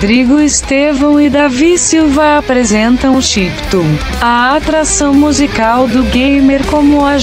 Rodrigo Estevão e Davi Silva apresentam Chiptune, a atração musical do gamer como a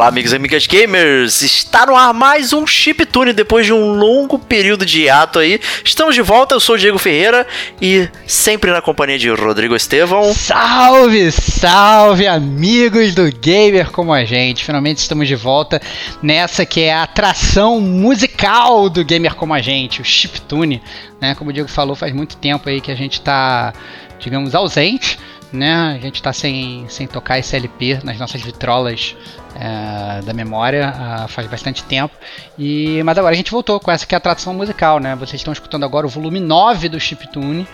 Olá, amigos e amigas gamers! Está no ar mais um Chiptune depois de um longo período de hiato aí. Estamos de volta, eu sou o Diego Ferreira e sempre na companhia de Rodrigo Estevão. Salve, salve, amigos do gamer como a gente! Finalmente estamos de volta nessa que é a atração musical do gamer como a gente, o Chiptune. Né? Como o Diego falou, faz muito tempo aí que a gente está, digamos, ausente né? A gente está sem, sem tocar esse LP nas nossas vitrolas é, da memória uh, faz bastante tempo. E, mas agora a gente voltou com essa que é a tradução musical, né? Vocês estão escutando agora o volume 9 do Chiptune.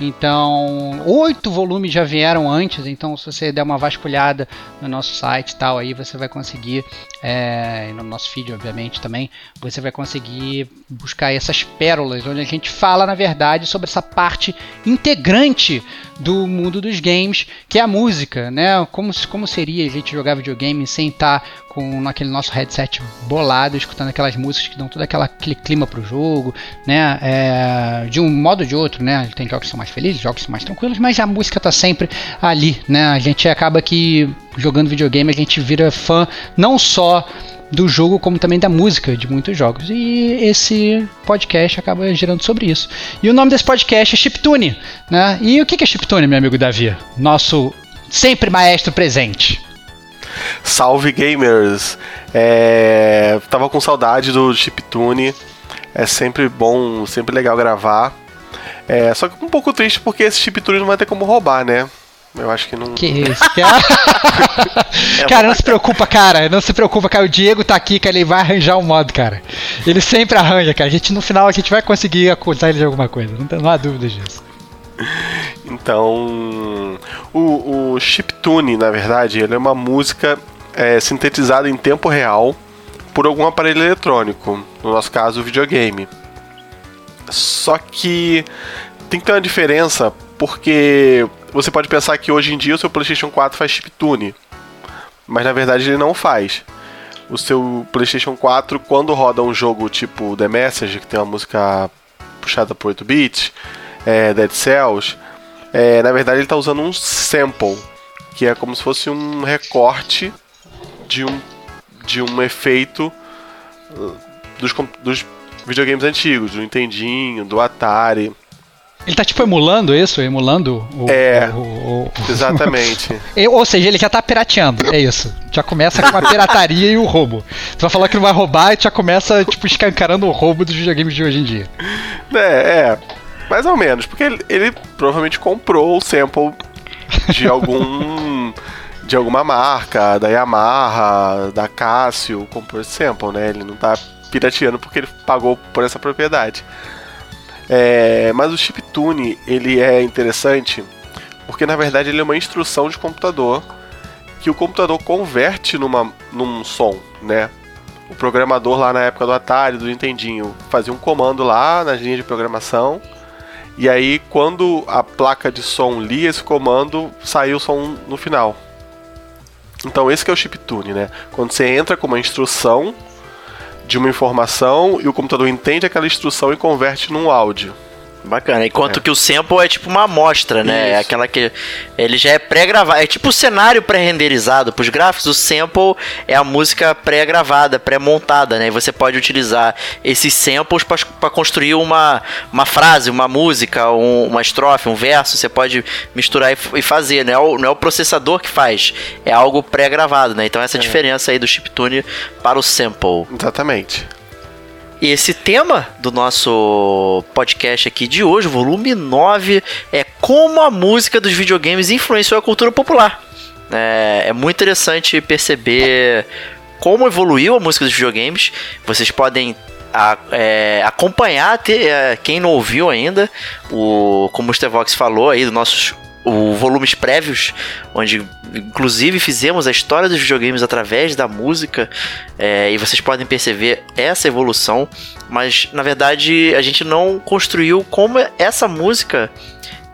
Então, oito volumes já vieram antes, então se você der uma vasculhada no nosso site e tal, aí você vai conseguir, é, no nosso feed obviamente também, você vai conseguir buscar essas pérolas, onde a gente fala na verdade sobre essa parte integrante do mundo dos games, que é a música, né? Como, como seria a gente jogar videogame sem estar com aquele nosso headset bolado, escutando aquelas músicas que dão todo aquele clima pro jogo, né? É, de um modo ou de outro, né? Tem jogos que são mais felizes, jogos que são mais tranquilos, mas a música tá sempre ali, né? A gente acaba que jogando videogame a gente vira fã não só do jogo como também da música de muitos jogos. E esse podcast acaba girando sobre isso. E o nome desse podcast é Chiptune, né? E o que é Chiptune, meu amigo Davi? Nosso sempre maestro presente. Salve gamers! É... Tava com saudade do Chiptune. É sempre bom, sempre legal gravar. É... Só que um pouco triste porque esse Chiptune não vai ter como roubar, né? Eu acho que não. Que isso, cara. é cara, não se preocupa, cara. Não se preocupa, cara. O Diego tá aqui, que ele vai arranjar um modo, cara. Ele sempre arranja, cara. A gente, no final, a gente vai conseguir acusar ele de alguma coisa. Não, não há dúvida disso. Então, o, o chiptune, na verdade, ele é uma música é, sintetizada em tempo real por algum aparelho eletrônico, no nosso caso, o videogame. Só que tem que ter uma diferença, porque você pode pensar que hoje em dia o seu PlayStation 4 faz chiptune, mas na verdade ele não faz. O seu PlayStation 4, quando roda um jogo tipo The Message, que tem uma música puxada por 8 bits, é, Dead Cells, é, na verdade ele está usando um sample, que é como se fosse um recorte de um, de um efeito uh, dos, dos videogames antigos, do Nintendinho, do Atari. Ele tá tipo emulando isso? Emulando o. É. O, o, o... Exatamente. Ou seja, ele já tá pirateando. É isso. Já começa com a pirataria e o roubo. Tu vai falar que não vai roubar e já começa, tipo, escancarando o roubo dos videogames de hoje em dia. É, é. Mais ou menos, porque ele, ele provavelmente comprou o sample de algum. de alguma marca, da Yamaha, da Casio, comprou esse sample, né? Ele não tá pirateando porque ele pagou por essa propriedade. É, mas o chiptune ele é interessante porque na verdade ele é uma instrução de computador que o computador converte numa, num som, né? o programador lá na época do Atari, do Nintendinho, fazia um comando lá nas linhas de programação. E aí, quando a placa de som lia esse comando, saiu o som no final. Então, esse é o chiptune, né? Quando você entra com uma instrução de uma informação e o computador entende aquela instrução e converte num áudio. Bacana. Enquanto é. que o sample é tipo uma amostra, né? Isso. É aquela que. Ele já é pré-gravado. É tipo o cenário pré-renderizado. Para os gráficos, o sample é a música pré-gravada, pré-montada, né? E você pode utilizar esses samples para construir uma, uma frase, uma música, um, uma estrofe, um verso. Você pode misturar e, e fazer. Não é, o, não é o processador que faz, é algo pré-gravado, né? Então essa é. diferença aí do chiptune para o sample. Exatamente. Esse tema do nosso podcast aqui de hoje, volume 9, é como a música dos videogames influenciou a cultura popular. É, é muito interessante perceber como evoluiu a música dos videogames. Vocês podem a, é, acompanhar, ter, é, quem não ouviu ainda, o, como o Stevox falou aí, dos nossos o volumes prévios, onde inclusive fizemos a história dos videogames através da música, é, e vocês podem perceber essa evolução, mas na verdade a gente não construiu como essa música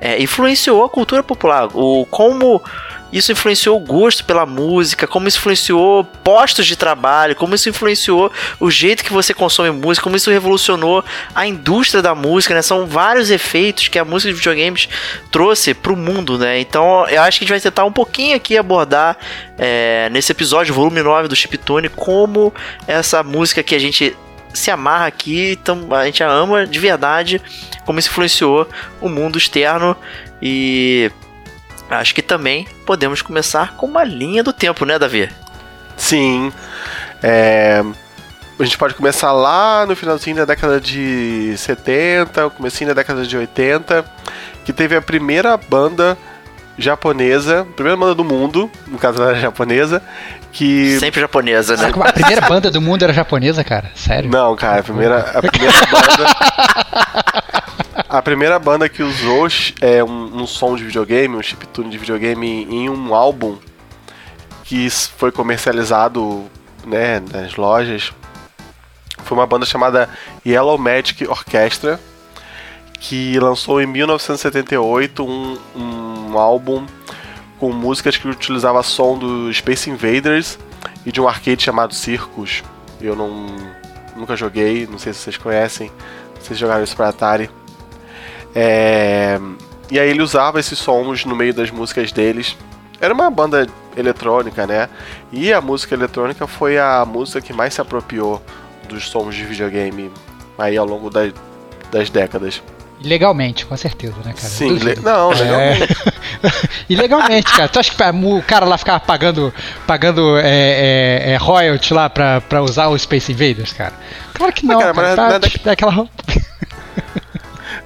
é, influenciou a cultura popular, o como isso influenciou o gosto pela música, como isso influenciou postos de trabalho, como isso influenciou o jeito que você consome música, como isso revolucionou a indústria da música, né? São vários efeitos que a música de videogames trouxe para o mundo, né? Então eu acho que a gente vai tentar um pouquinho aqui abordar é, nesse episódio, volume 9 do Chiptune, como essa música que a gente se amarra aqui, então a gente a ama de verdade, como isso influenciou o mundo externo e acho que também podemos começar com uma linha do tempo, né, Davi? Sim. É... A gente pode começar lá no finalzinho da década de 70, comecinho da década de 80, que teve a primeira banda japonesa, primeira banda do mundo, no caso ela era japonesa, que... Sempre japonesa, né? A primeira banda do mundo era japonesa, cara? Sério? Não, cara, a primeira, a primeira banda... A primeira banda que usou é um, um som de videogame, um chiptune de videogame em um álbum que foi comercializado né, nas lojas foi uma banda chamada Yellow Magic Orchestra que lançou em 1978 um, um álbum com músicas que utilizava som do Space Invaders e de um arcade chamado Circus. Eu não nunca joguei, não sei se vocês conhecem, vocês jogaram isso para Atari. É... E aí ele usava esses sons no meio das músicas deles. Era uma banda eletrônica, né? E a música eletrônica foi a música que mais se apropriou dos sons de videogame aí ao longo das, das décadas. Ilegalmente, com certeza, né, cara? Sim, le não, é. legalmente. É... Ilegalmente, cara. Tu acha que o cara lá ficava pagando, pagando é, é, é, royalty lá pra, pra usar o Space Invaders, cara? Claro que não, cara. cara, cara tá, é daquela...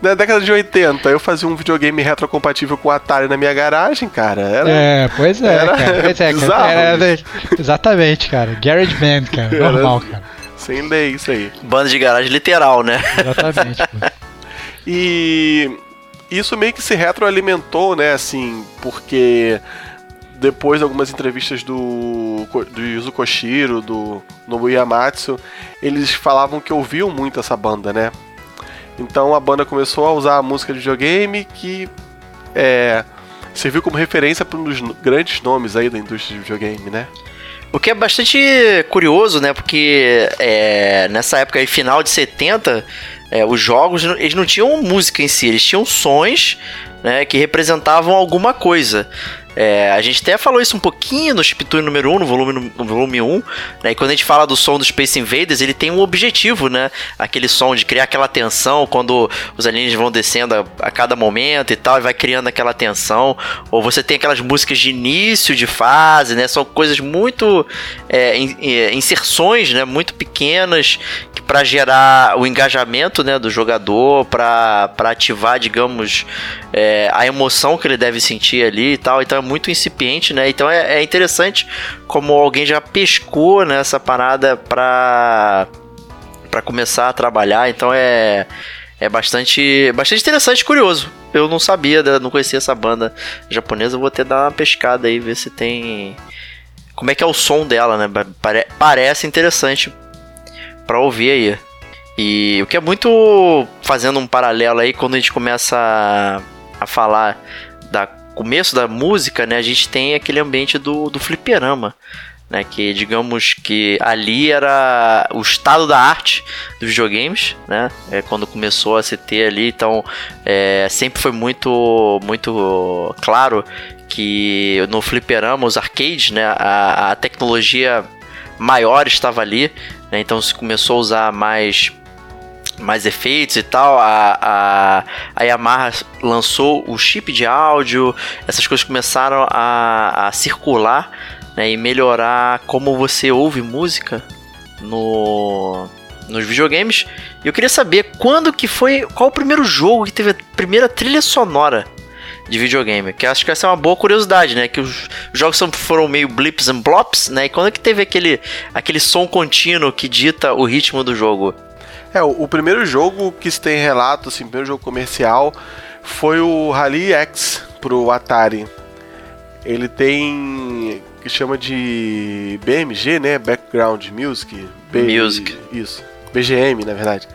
Na década de 80, eu fazia um videogame retrocompatível com o Atari na minha garagem, cara. Era, é, pois é, era, cara. Pois é, cara. Era, exatamente, cara. Garage Band, cara. Normal, cara. Sem lei, isso aí. Banda de garagem literal, né? Exatamente. e isso meio que se retroalimentou, né, assim, porque depois de algumas entrevistas do, do Yuzo Koshiro, do Nobu Yamatsu, eles falavam que ouviam muito essa banda, né? Então a banda começou a usar a música de videogame que é, serviu como referência para um dos grandes nomes aí da indústria de videogame, né? O que é bastante curioso, né? Porque é, nessa época aí, final de 70, é, os jogos eles não tinham música em si, eles tinham sons né, que representavam alguma coisa. É, a gente até falou isso um pouquinho no Chiptune número 1, no volume, no volume 1, né? E quando a gente fala do som do Space Invaders, ele tem um objetivo, né? Aquele som de criar aquela tensão quando os alienígenas vão descendo a, a, cada momento e tal, e vai criando aquela tensão. Ou você tem aquelas músicas de início de fase, né? São coisas muito. É, in, é, inserções, né? Muito pequenas para gerar o engajamento né, do jogador, para ativar, digamos, é, a emoção que ele deve sentir ali e tal. Então muito incipiente, né? Então é, é interessante como alguém já pescou nessa né, parada para para começar a trabalhar. Então é é bastante bastante interessante curioso. Eu não sabia, não conhecia essa banda japonesa. Vou ter dar uma pescada aí ver se tem como é que é o som dela, né? Pare parece interessante para ouvir aí. E o que é muito fazendo um paralelo aí quando a gente começa a, a falar começo da música, né, a gente tem aquele ambiente do, do fliperama, né, que digamos que ali era o estado da arte dos videogames, né, é quando começou a se ter ali, então é, sempre foi muito muito claro que no fliperama, os arcades, né, a, a tecnologia maior estava ali, né, então se começou a usar mais mais efeitos e tal. A, a, a, Yamaha lançou o chip de áudio, essas coisas começaram a, a circular né, e melhorar como você ouve música no, nos videogames. E eu queria saber quando que foi, qual o primeiro jogo que teve a primeira trilha sonora de videogame, que acho que essa é uma boa curiosidade, né? Que os jogos foram meio blips and blops, né? E quando é que teve aquele, aquele som contínuo que dita o ritmo do jogo? É, o, o, primeiro jogo que se tem relato, assim, o primeiro jogo comercial foi o Rally X pro Atari. Ele tem que chama de BMG, né? Background Music. B Music. Isso. BGM, na verdade.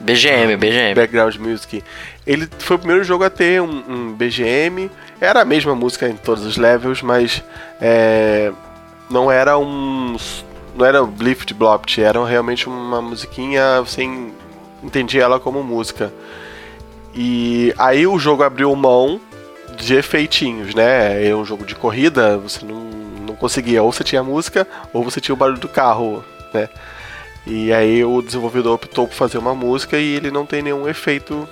BGM, BGM. Background Music. Ele foi o primeiro jogo a ter um, um BGM. Era a mesma música em todos os levels, mas é, não era um não era Blift Blopt, era realmente uma musiquinha, você entendia ela como música. E aí o jogo abriu mão de efeitinhos, né? É um jogo de corrida, você não, não conseguia, ou você tinha música, ou você tinha o barulho do carro, né? E aí o desenvolvedor optou por fazer uma música e ele não tem nenhum efeito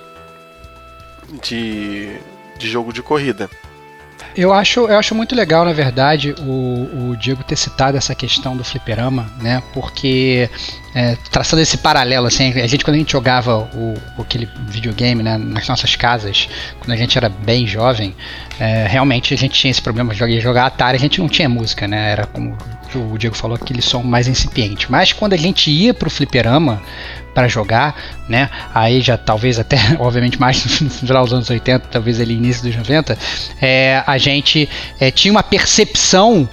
de, de jogo de corrida. Eu acho, eu acho muito legal, na verdade, o, o Diego ter citado essa questão do fliperama, né? Porque é, traçando esse paralelo, assim, a gente quando a gente jogava o, aquele videogame né, nas nossas casas, quando a gente era bem jovem, é, realmente a gente tinha esse problema de jogar Atari, a gente não tinha música, né? Era como o Diego falou, aquele som mais incipiente. Mas quando a gente ia pro fliperama, para jogar, né? Aí já talvez até, obviamente, mais no final dos anos 80, talvez ali início dos 90, é, a gente é, tinha uma percepção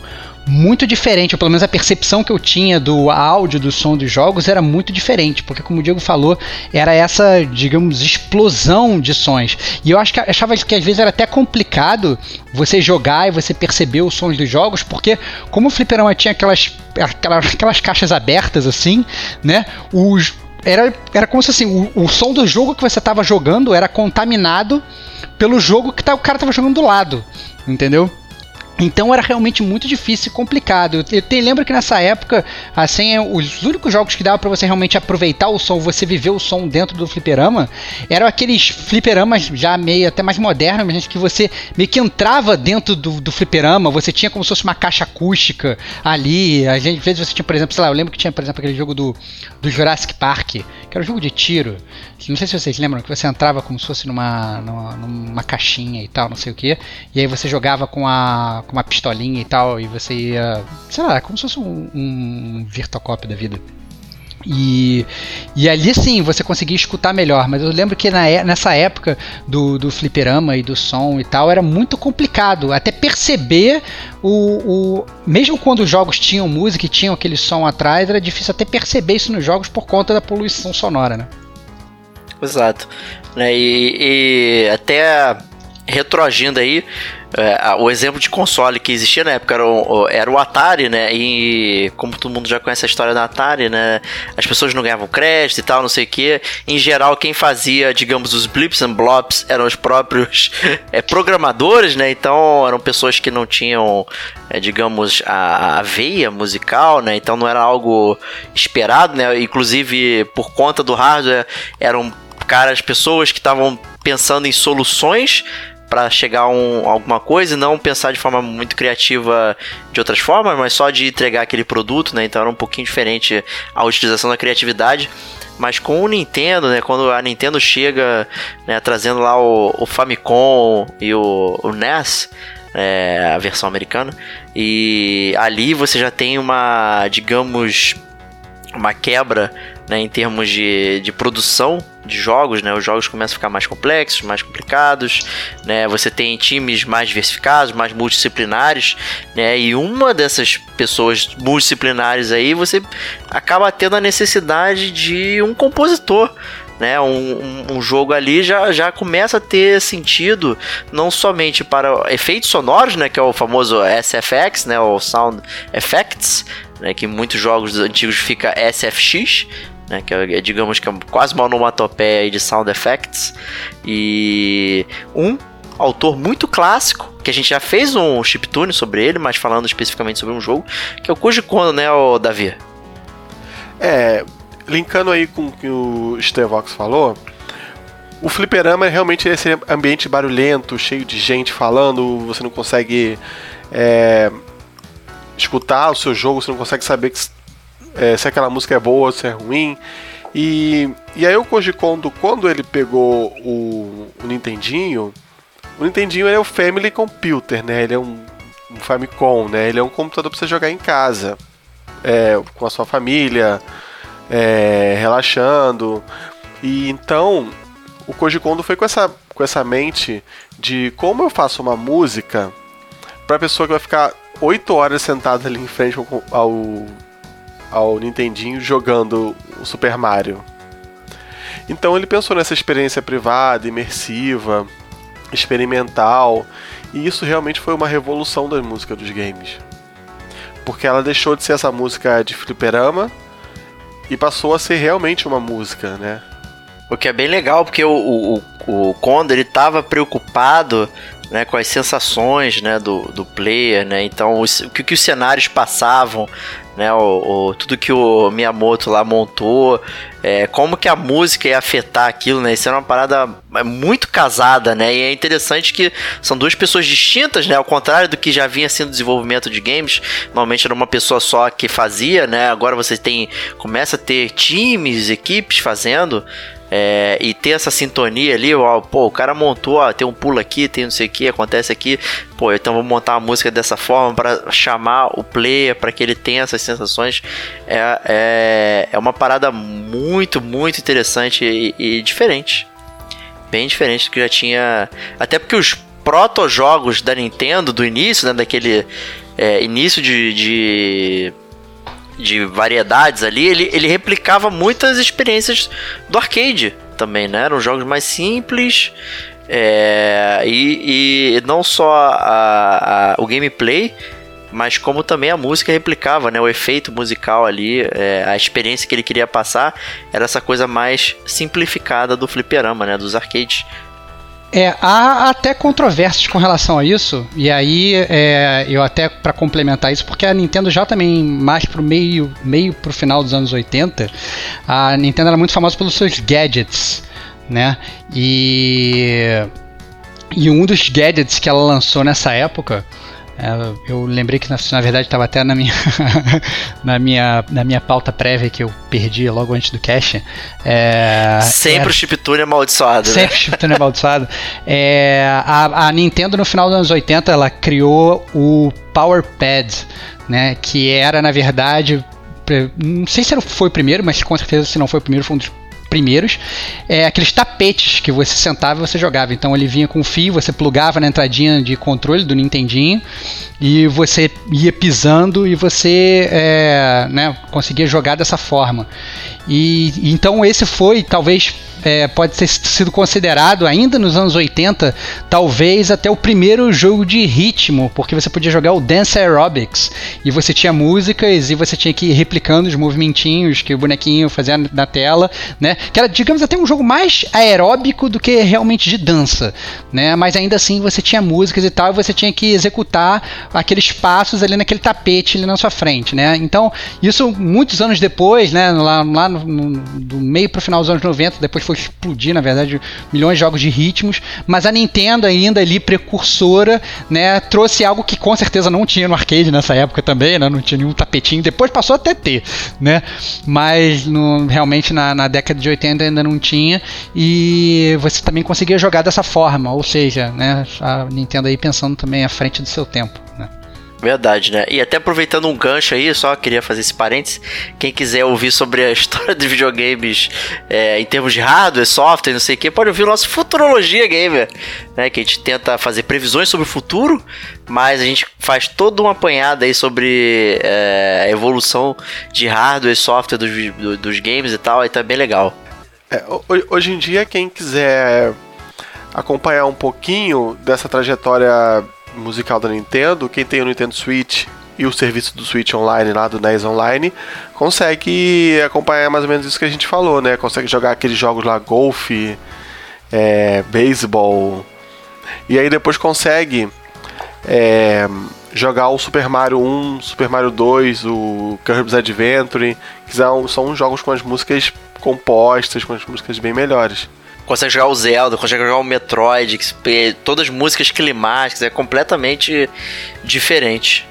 muito diferente, ou pelo menos a percepção que eu tinha do áudio, do som dos jogos era muito diferente, porque como o Diego falou, era essa, digamos, explosão de sons. E eu acho que achava que às vezes era até complicado você jogar e você perceber os sons dos jogos, porque como o fliperama tinha aquelas, aquelas, aquelas caixas abertas assim, né? Os era, era como se assim, o, o som do jogo que você estava jogando era contaminado pelo jogo que tá, o cara estava jogando do lado, entendeu? Então era realmente muito difícil e complicado. Eu, te, lembro que nessa época, assim, os únicos jogos que dava para você realmente aproveitar o som, você viver o som dentro do fliperama, eram aqueles fliperamas já meio até mais modernos, mas que você meio que entrava dentro do, do fliperama, você tinha como se fosse uma caixa acústica ali. Às vezes você tinha, por exemplo, sei lá, eu lembro que tinha, por exemplo, aquele jogo do, do Jurassic Park, que era um jogo de tiro. Não sei se vocês lembram que você entrava como se fosse numa, numa, numa caixinha e tal, não sei o que, e aí você jogava com a com uma pistolinha e tal, e você ia, sei lá, como se fosse um, um Virtual da vida. E, e ali sim você conseguia escutar melhor, mas eu lembro que na, nessa época do, do fliperama e do som e tal era muito complicado até perceber o, o. Mesmo quando os jogos tinham música e tinham aquele som atrás, era difícil até perceber isso nos jogos por conta da poluição sonora, né? Exato. Né, e, e até retroagindo aí, é, o exemplo de console que existia na época era o, era o Atari, né? E como todo mundo já conhece a história da Atari, né? As pessoas não ganhavam crédito e tal, não sei o que. Em geral, quem fazia, digamos, os blips and blops eram os próprios é, programadores, né? Então eram pessoas que não tinham, é, digamos, a, a veia musical, né? Então não era algo esperado, né? Inclusive, por conta do hardware, eram caras, pessoas que estavam pensando em soluções para chegar a um, alguma coisa e não pensar de forma muito criativa de outras formas, mas só de entregar aquele produto, né? Então era um pouquinho diferente a utilização da criatividade. Mas com o Nintendo, né? Quando a Nintendo chega, né, trazendo lá o, o Famicom e o, o NES, é, a versão americana, e ali você já tem uma, digamos, uma quebra né, em termos de, de produção de jogos, né? Os jogos começam a ficar mais complexos, mais complicados, né? Você tem times mais diversificados, mais multidisciplinares, né? E uma dessas pessoas multidisciplinares aí, você acaba tendo a necessidade de um compositor, né? Um, um, um, jogo ali já, já começa a ter sentido não somente para efeitos sonoros, né? Que é o famoso SFX, né? O Sound Effects, né? Que em muitos jogos antigos fica SFX, né, que é, digamos que é quase uma onomatopeia de sound effects. E um autor muito clássico, que a gente já fez um chiptune sobre ele, mas falando especificamente sobre um jogo, que é o Koji Kondo, né, o Davi? É, linkando aí com o que o Stevox falou, o fliperama é realmente esse ambiente barulhento, cheio de gente falando, você não consegue é, escutar o seu jogo, você não consegue saber que é, se aquela música é boa se é ruim. E, e aí o Koji Kondo, quando ele pegou o, o Nintendinho, o Nintendinho é o Family Computer, né? Ele é um, um Famicom, né? Ele é um computador para você jogar em casa, é, com a sua família, é, relaxando. E então o Koji Kondo foi com essa, com essa mente de como eu faço uma música para pessoa que vai ficar 8 horas sentada ali em frente ao, ao ao Nintendinho jogando o Super Mario. Então ele pensou nessa experiência privada, imersiva, experimental, e isso realmente foi uma revolução da música dos games. Porque ela deixou de ser essa música de fliperama e passou a ser realmente uma música, né? O que é bem legal, porque o, o, o Kondo ele estava preocupado né, com as sensações né, do, do player, né? Então, os, o que, que os cenários passavam, né? O, o, tudo que o Miyamoto lá montou, é, como que a música ia afetar aquilo, né? Isso era uma parada é, muito casada, né? E é interessante que são duas pessoas distintas, né? Ao contrário do que já vinha sendo desenvolvimento de games, normalmente era uma pessoa só que fazia, né? Agora você tem começa a ter times, equipes fazendo. É, e ter essa sintonia ali, ó, pô, o cara montou, ó, tem um pulo aqui, tem não sei o que, acontece aqui, pô, então vou montar a música dessa forma para chamar o player, para que ele tenha essas sensações. É, é, é uma parada muito, muito interessante e, e diferente. Bem diferente do que já tinha. Até porque os proto-jogos da Nintendo do início, né, daquele é, início de, de de variedades ali, ele, ele replicava muitas experiências do arcade também, né? Eram jogos mais simples é, e, e não só a, a, o gameplay, mas como também a música replicava, né? O efeito musical ali, é, a experiência que ele queria passar era essa coisa mais simplificada do fliperama, né? Dos arcades é, há até controvérsias com relação a isso, e aí é, eu até para complementar isso, porque a Nintendo já também mais pro meio, meio pro final dos anos 80, a Nintendo era muito famosa pelos seus gadgets, né? E e um dos gadgets que ela lançou nessa época eu lembrei que na, na verdade estava até na minha, na, minha, na minha pauta prévia que eu perdi logo antes do cache. É, sempre era, o chiptune amaldiçoado. Né? Sempre né? o chiptune amaldiçoado. É, a, a Nintendo no final dos anos 80 ela criou o Power Pad, né, que era na verdade não sei se foi o primeiro, mas com certeza se não foi o primeiro, foi um dos primeiros, é, aqueles tapetes que você sentava e você jogava. Então ele vinha com fio, você plugava na entradinha de controle do Nintendinho e você ia pisando e você é, né, conseguia jogar dessa forma. E então esse foi talvez é, pode ter sido considerado ainda nos anos 80, talvez até o primeiro jogo de ritmo, porque você podia jogar o Dance Aerobics e você tinha músicas e você tinha que ir replicando os movimentinhos que o bonequinho fazia na tela, né? Que era, digamos, até um jogo mais aeróbico do que realmente de dança, né? Mas ainda assim você tinha músicas e tal, e você tinha que executar aqueles passos ali naquele tapete ali na sua frente, né? Então, isso muitos anos depois, né? Lá, lá no, no, do meio para o final dos anos 90, depois foi explodir, na verdade, milhões de jogos de ritmos, mas a Nintendo ainda ali precursora, né, trouxe algo que com certeza não tinha no arcade nessa época também, né, não tinha nenhum tapetinho, depois passou até ter, né, mas no, realmente na, na década de 80 ainda não tinha e você também conseguia jogar dessa forma, ou seja, né, a Nintendo aí pensando também à frente do seu tempo. Verdade, né? E até aproveitando um gancho aí, só queria fazer esse parênteses. Quem quiser ouvir sobre a história dos videogames é, em termos de hardware, software, não sei o que, pode ouvir o nosso Futurologia Gamer, né? Que a gente tenta fazer previsões sobre o futuro, mas a gente faz toda uma apanhada aí sobre é, a evolução de hardware e software dos, dos games e tal, aí tá bem legal. É, hoje em dia, quem quiser acompanhar um pouquinho dessa trajetória musical da Nintendo, quem tem o Nintendo Switch e o serviço do Switch Online lá do NES Online, consegue acompanhar mais ou menos isso que a gente falou, né? Consegue jogar aqueles jogos lá, golfe, é, beisebol, e aí depois consegue é, jogar o Super Mario 1, Super Mario 2, o Kirby's Adventure, que são, são jogos com as músicas compostas, com as músicas bem melhores consegue jogar o Zelda, consegue jogar o Metroid, que, todas as músicas climáticas, é completamente diferente.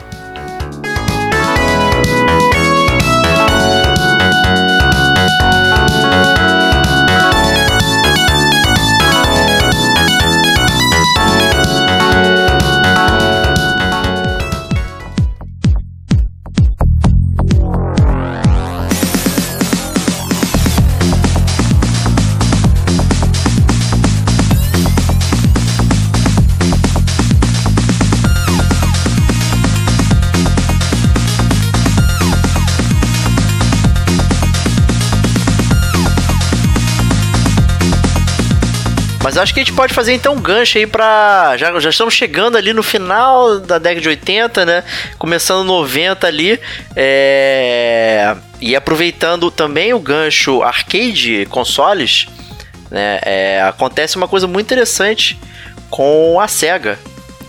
Mas acho que a gente pode fazer então um gancho aí pra. Já, já estamos chegando ali no final da década de 80, né? Começando 90 ali. É... E aproveitando também o gancho arcade consoles, né? É... Acontece uma coisa muito interessante com a SEGA,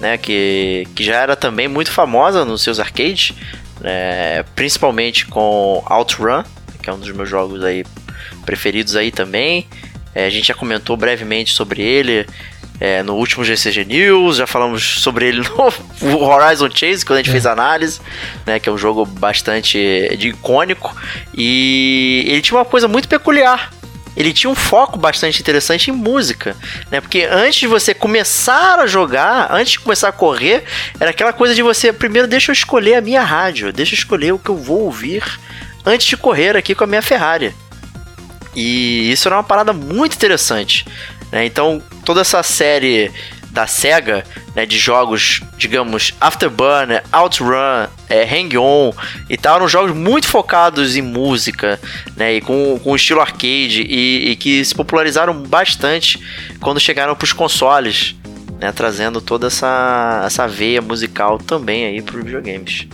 né? Que, que já era também muito famosa nos seus arcades, né? principalmente com OutRun, que é um dos meus jogos aí preferidos aí também. É, a gente já comentou brevemente sobre ele é, no último GCG News, já falamos sobre ele no Horizon Chase, quando a gente é. fez análise, né, que é um jogo bastante de icônico. E ele tinha uma coisa muito peculiar. Ele tinha um foco bastante interessante em música, né? Porque antes de você começar a jogar, antes de começar a correr, era aquela coisa de você primeiro deixa eu escolher a minha rádio, deixa eu escolher o que eu vou ouvir antes de correr aqui com a minha Ferrari. E isso era uma parada muito interessante. Né? Então, toda essa série da SEGA, né, de jogos, digamos, Afterburner, Outrun, é, Hang On e tal, eram jogos muito focados em música, né, e com, com estilo arcade, e, e que se popularizaram bastante quando chegaram para os consoles, né, trazendo toda essa, essa veia musical também aí para os videogames.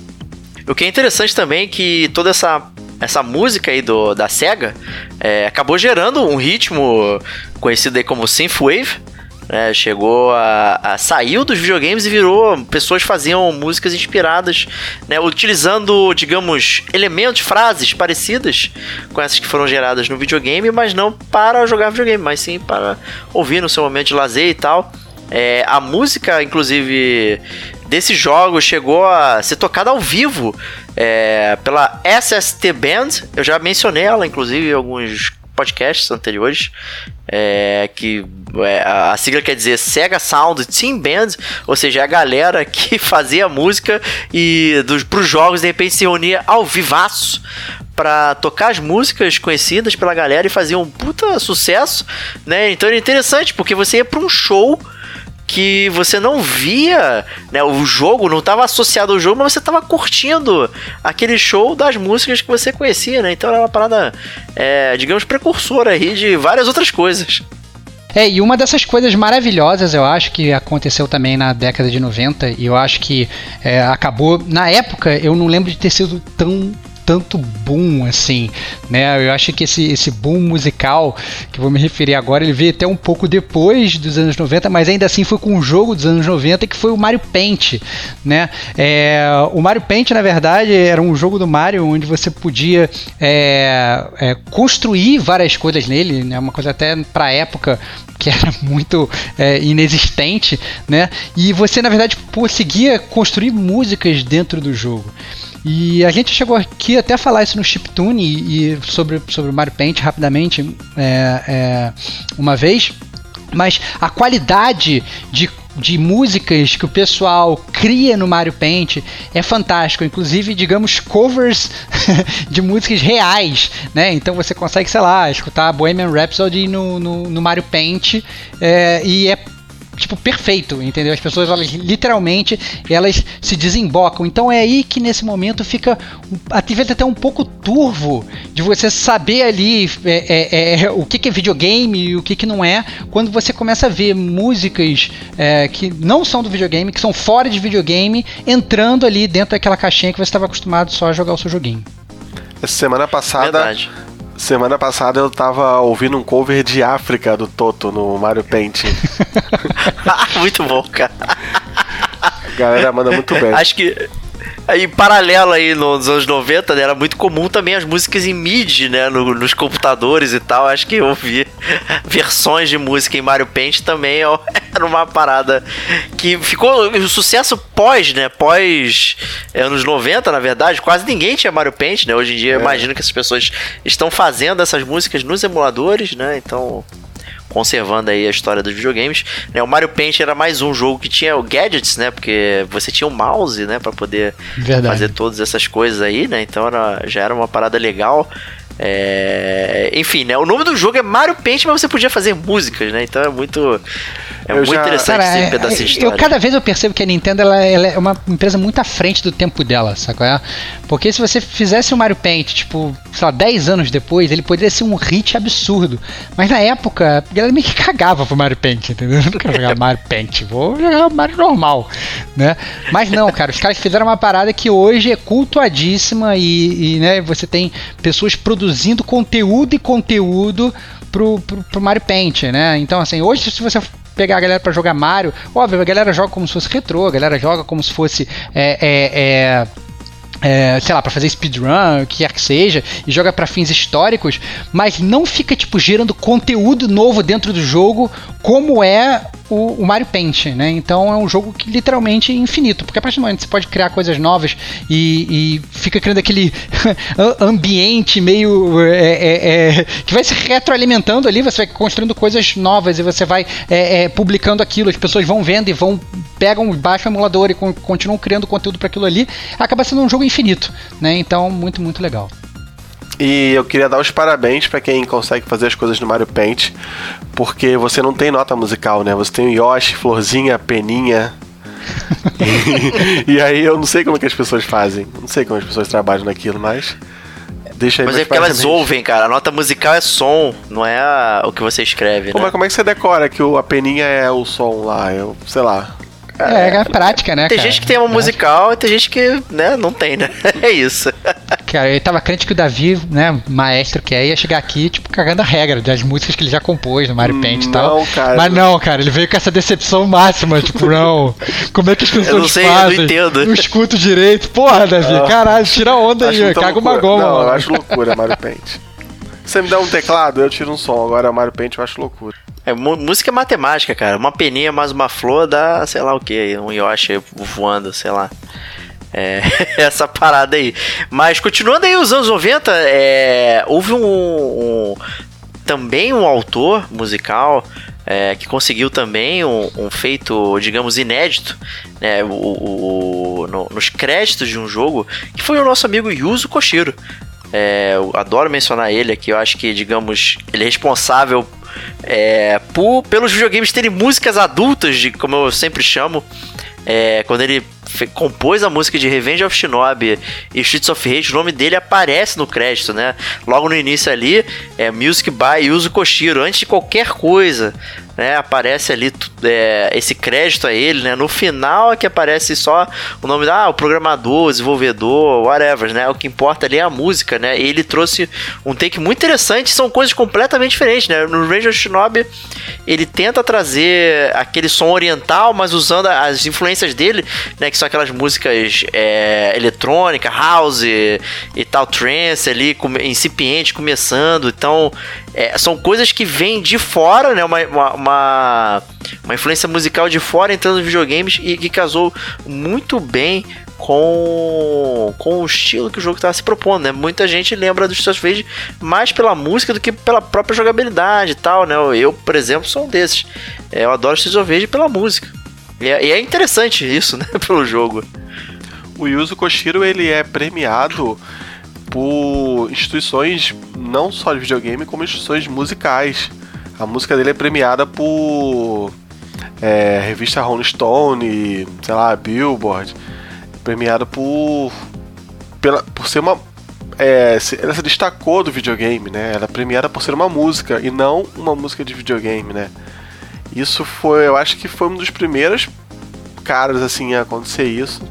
O que é interessante também é que toda essa essa música aí do, da SEGA é, acabou gerando um ritmo conhecido aí como Synthwave. Né, chegou a, a, saiu dos videogames e virou pessoas faziam músicas inspiradas né, utilizando digamos elementos frases parecidas com essas que foram geradas no videogame mas não para jogar videogame mas sim para ouvir no seu momento de lazer e tal é, a música inclusive desse jogo chegou a ser tocada ao vivo é, pela SST Band. Eu já mencionei ela, inclusive, em alguns podcasts anteriores. É, que é, a sigla quer dizer Sega Sound Team Band, ou seja, é a galera que fazia música e dos, pros jogos de repente se reunia ao vivaço para tocar as músicas conhecidas pela galera e fazer um puta sucesso, né? Então era interessante porque você ia para um show que você não via, né, o jogo não estava associado ao jogo, mas você estava curtindo aquele show das músicas que você conhecia, né? Então era uma parada, é, digamos, precursora aí de várias outras coisas. É, e uma dessas coisas maravilhosas, eu acho que aconteceu também na década de 90, e eu acho que é, acabou. Na época, eu não lembro de ter sido tão tanto boom assim, né? Eu acho que esse, esse boom musical que vou me referir agora, ele veio até um pouco depois dos anos 90, mas ainda assim foi com um jogo dos anos 90 que foi o Mario Paint, né? É, o Mario Paint, na verdade, era um jogo do Mario onde você podia é, é, construir várias coisas nele, né? Uma coisa até para época que era muito é, inexistente, né? E você, na verdade, conseguia construir músicas dentro do jogo. E a gente chegou aqui até a falar isso no Chiptune e, sobre, sobre o Mario Paint rapidamente é, é, uma vez. Mas a qualidade de de músicas que o pessoal cria no Mario Paint é fantástico. Inclusive, digamos, covers de músicas reais, né? Então você consegue, sei lá, escutar Bohemian Rhapsody no, no, no Mario Paint é, e é tipo, perfeito, entendeu? As pessoas, elas literalmente, elas se desembocam. Então é aí que nesse momento fica até até um pouco turvo de você saber ali é, é, é, o que, que, é videogame e o que, que não é, quando você começa a ver músicas é, que não são do videogame, que são fora de videogame, entrando ali dentro daquela caixinha que você estava acostumado só a jogar o seu joguinho. Essa semana passada, Verdade. Semana passada eu tava ouvindo um cover de África do Toto no Mario Paint. muito bom, cara. A galera manda muito bem. Acho que Aí, paralelo aí nos anos 90, né, era muito comum também as músicas em MIDI, né, no, nos computadores e tal. Acho que eu vi versões de música em Mario Paint também ó, era uma parada que ficou um sucesso pós, né, pós é, anos 90, na verdade. Quase ninguém tinha Mario Paint, né. Hoje em dia, é. eu imagino que essas pessoas estão fazendo essas músicas nos emuladores, né, então conservando aí a história dos videogames. Né? O Mario Paint era mais um jogo que tinha gadgets, né? Porque você tinha um mouse, né? Para poder Verdade. fazer todas essas coisas aí, né? Então era, já era uma parada legal. É... Enfim, né? O nome do jogo é Mario Paint, mas você podia fazer músicas, né? Então é muito é eu muito já... interessante Cara, esse pedaço de história. Eu, cada vez eu percebo que a Nintendo ela, ela, é uma empresa muito à frente do tempo dela, qual é? Porque se você fizesse o Mario Paint, tipo, sei lá, 10 anos depois, ele poderia ser um hit absurdo. Mas na época, a galera meio que cagava pro Mario Paint, entendeu? Eu não quero jogar Mario Paint, vou jogar Mario normal, né? Mas não, cara, os caras fizeram uma parada que hoje é cultuadíssima e, e né, você tem pessoas produzindo conteúdo e conteúdo pro, pro, pro Mario Paint, né? Então, assim, hoje se você pegar a galera para jogar Mario, óbvio, a galera joga como se fosse retrô, a galera joga como se fosse. É, é, é, é, sei lá, para fazer speedrun, o que quer que seja, e joga para fins históricos, mas não fica tipo gerando conteúdo novo dentro do jogo como é o, o, Mario Paint, né? Então é um jogo que literalmente é infinito, porque a partir do momento que você pode criar coisas novas e, e fica criando aquele ambiente meio é, é, é, que vai se retroalimentando ali, você vai construindo coisas novas e você vai é, é, publicando aquilo, as pessoas vão vendo e vão pegam, baixam o emulador e continuam criando conteúdo para aquilo ali, acaba sendo um jogo infinito, né? Então muito muito legal. E eu queria dar os parabéns para quem consegue fazer as coisas no Mario Paint, porque você não tem nota musical, né? Você tem o Yoshi, Florzinha, Peninha. e, e aí eu não sei como é que as pessoas fazem. Não sei como as pessoas trabalham naquilo, mas. Deixa aí Mas é porque elas ouvem, cara. A nota musical é som, não é a, o que você escreve, Pô, né? Mas como é que você decora que o, a peninha é o som lá? Eu, sei lá. É, é, é prática, né? Tem cara? gente que tem uma musical e tem gente que, né, não tem, né? É isso. Cara, eu tava crente que o Davi, né, maestro que é, ia chegar aqui, tipo, cagando a regra das músicas que ele já compôs no Mario Paint e tal. Não, cara. Mas não, cara, ele veio com essa decepção máxima, tipo, não. Como é que as pessoas eu não sei, fazem? Eu não entendo. Não escuto direito. Porra, Davi, ah, caralho, tira onda aí, caga uma goma. Não, eu acho loucura Mario Paint. Você me dá um teclado, eu tiro um som. Agora Mario Paint eu acho loucura. É, música é matemática, cara. Uma peninha mais uma flor dá, sei lá o que, um Yoshi voando, sei lá. É, essa parada aí. Mas continuando aí os anos 90, é, houve um, um, também um autor musical é, que conseguiu também um, um, feito, digamos, inédito né, o, o, no, nos créditos de um jogo, que foi o nosso amigo Yuzo Koshiro. É, eu adoro mencionar ele aqui, eu acho que, digamos, ele é responsável é, por, pelos videogames terem músicas adultas, de, como eu sempre chamo. É, quando ele compôs a música de Revenge of Shinobi e Streets of Rage, o nome dele aparece no crédito, né? Logo no início ali, é Music by Yuzo Koshiro, antes de qualquer coisa né? Aparece ali é, esse crédito a ele, né? No final é que aparece só o nome da ah, o programador, o desenvolvedor, whatever, né? O que importa ali é a música, né? E ele trouxe um take muito interessante, são coisas completamente diferentes, né? No Ranger Shinobi, ele tenta trazer aquele som oriental, mas usando as influências dele, né? Que são aquelas músicas é, eletrônica, house e, tal, trance ali, incipiente, começando. Então, é, são coisas que vêm de fora, né? Uma, uma, uma, influência musical de fora entrando nos videogames e que casou muito bem com, com o estilo que o jogo estava se propondo, né? Muita gente lembra do Street Fighter mais pela música do que pela própria jogabilidade e tal, né? Eu, por exemplo, sou um desses. É, eu adoro Street Rage pela música. E é, e é interessante isso, né, pelo jogo. O Yuzo Koshiro, ele é premiado por instituições não só de videogame, como instituições musicais. A música dele é premiada por é, revista Rolling Stone, sei lá, Billboard. Premiada por pela, por ser uma é, ela se destacou do videogame, né? Ela é premiada por ser uma música e não uma música de videogame, né? Isso foi, eu acho que foi um dos primeiros caras assim a acontecer isso.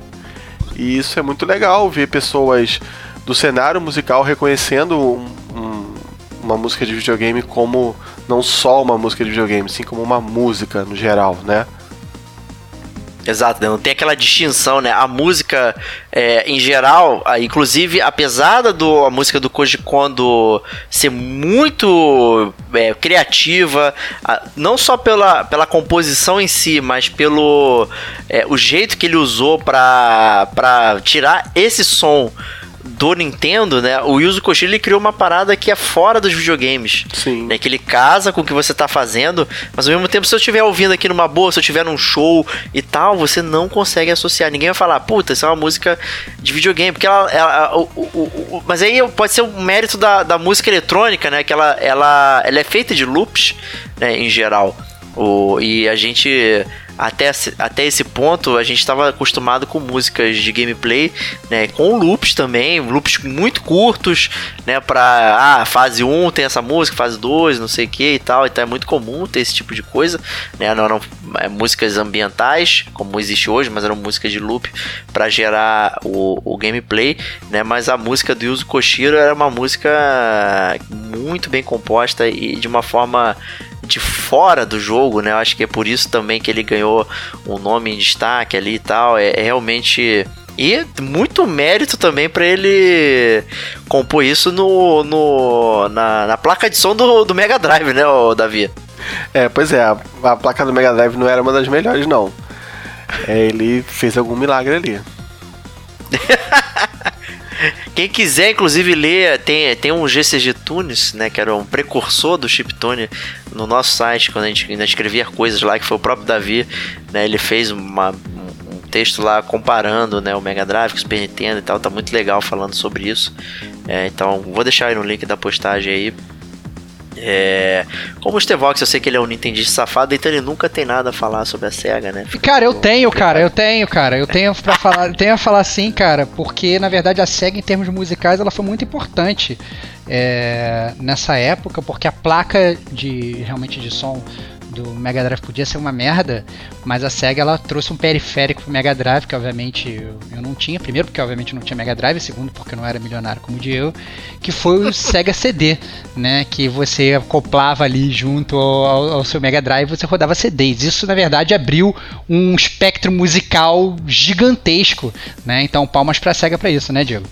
E isso é muito legal ver pessoas do cenário musical reconhecendo um, um, uma música de videogame como não só uma música de videogame, sim como uma música no geral, né? Exato, né? não tem aquela distinção, né? A música, é, em geral, inclusive, apesar da do, a música do Koji Kondo ser muito é, criativa, não só pela, pela composição em si, mas pelo é, o jeito que ele usou para tirar esse som do Nintendo, né? O Yuzo Koshiro ele criou uma parada que é fora dos videogames. Sim. Né, que ele casa com o que você tá fazendo, mas ao mesmo tempo, se eu estiver ouvindo aqui numa boa, se eu estiver num show e tal, você não consegue associar. Ninguém vai falar, puta, isso é uma música de videogame, porque ela. ela o, o, o, mas aí pode ser um mérito da, da música eletrônica, né? Que ela, ela, ela é feita de loops, né, em geral. O, e a gente até, até esse ponto a gente estava acostumado com músicas de gameplay, né, com loops também, loops muito curtos, né, para ah, fase 1 tem essa música, fase 2, não sei o que e tal, então é muito comum ter esse tipo de coisa, né, não eram é, músicas ambientais, como existe hoje, mas eram músicas de loop para gerar o, o gameplay, né, mas a música do Yuzo Koshiro era uma música muito bem composta e de uma forma de fora do jogo, né? Eu acho que é por isso também que ele ganhou um nome em destaque ali e tal. É, é realmente. E muito mérito também para ele compor isso no, no na, na, placa de som do, do Mega Drive, né, Davi? É, pois é, a, a, placa do Mega Drive não era uma das melhores, não. É, ele fez algum milagre ali. Quem quiser, inclusive, ler, tem, tem um GCG Tunes, né, que era um precursor do chiptune no nosso site, quando a gente ainda escrevia coisas lá, que foi o próprio Davi, né, ele fez uma, um texto lá comparando né, o Mega Drive com o Super Nintendo e tal, tá muito legal falando sobre isso. É, então, vou deixar aí no link da postagem aí é, como o Stevox, eu sei que ele é um Nintendista safado, então ele nunca tem nada a falar sobre a SEGA, né? Cara, eu tenho, cara, eu tenho, cara. Eu tenho para falar, tenho a falar sim, cara, porque na verdade a SEGA em termos musicais ela foi muito importante é, nessa época, porque a placa de realmente de som do Mega Drive podia ser uma merda, mas a SEGA ela trouxe um periférico pro Mega Drive, que obviamente eu, eu não tinha, primeiro porque obviamente não tinha Mega Drive, segundo porque eu não era milionário como o Diego, que foi o Sega CD, né, que você acoplava ali junto ao, ao seu Mega Drive, você rodava CDs. Isso na verdade abriu um espectro musical gigantesco, né? Então palmas para a SEGA para isso, né, Diego?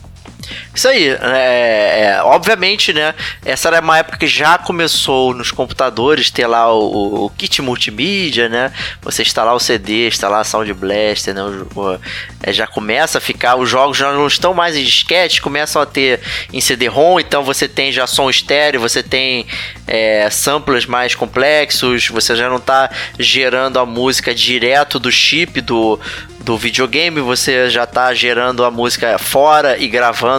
Isso aí, é, é, obviamente, né? Essa era uma época que já começou nos computadores ter lá o, o kit multimídia, né? Você instalar o CD, instalar a Sound Blaster, né? O, o, é, já começa a ficar, os jogos já não estão mais em disquete, começam a ter em CD-ROM, então você tem já som estéreo, você tem é, samplers mais complexos, você já não está gerando a música direto do chip do, do videogame, você já está gerando a música fora e gravando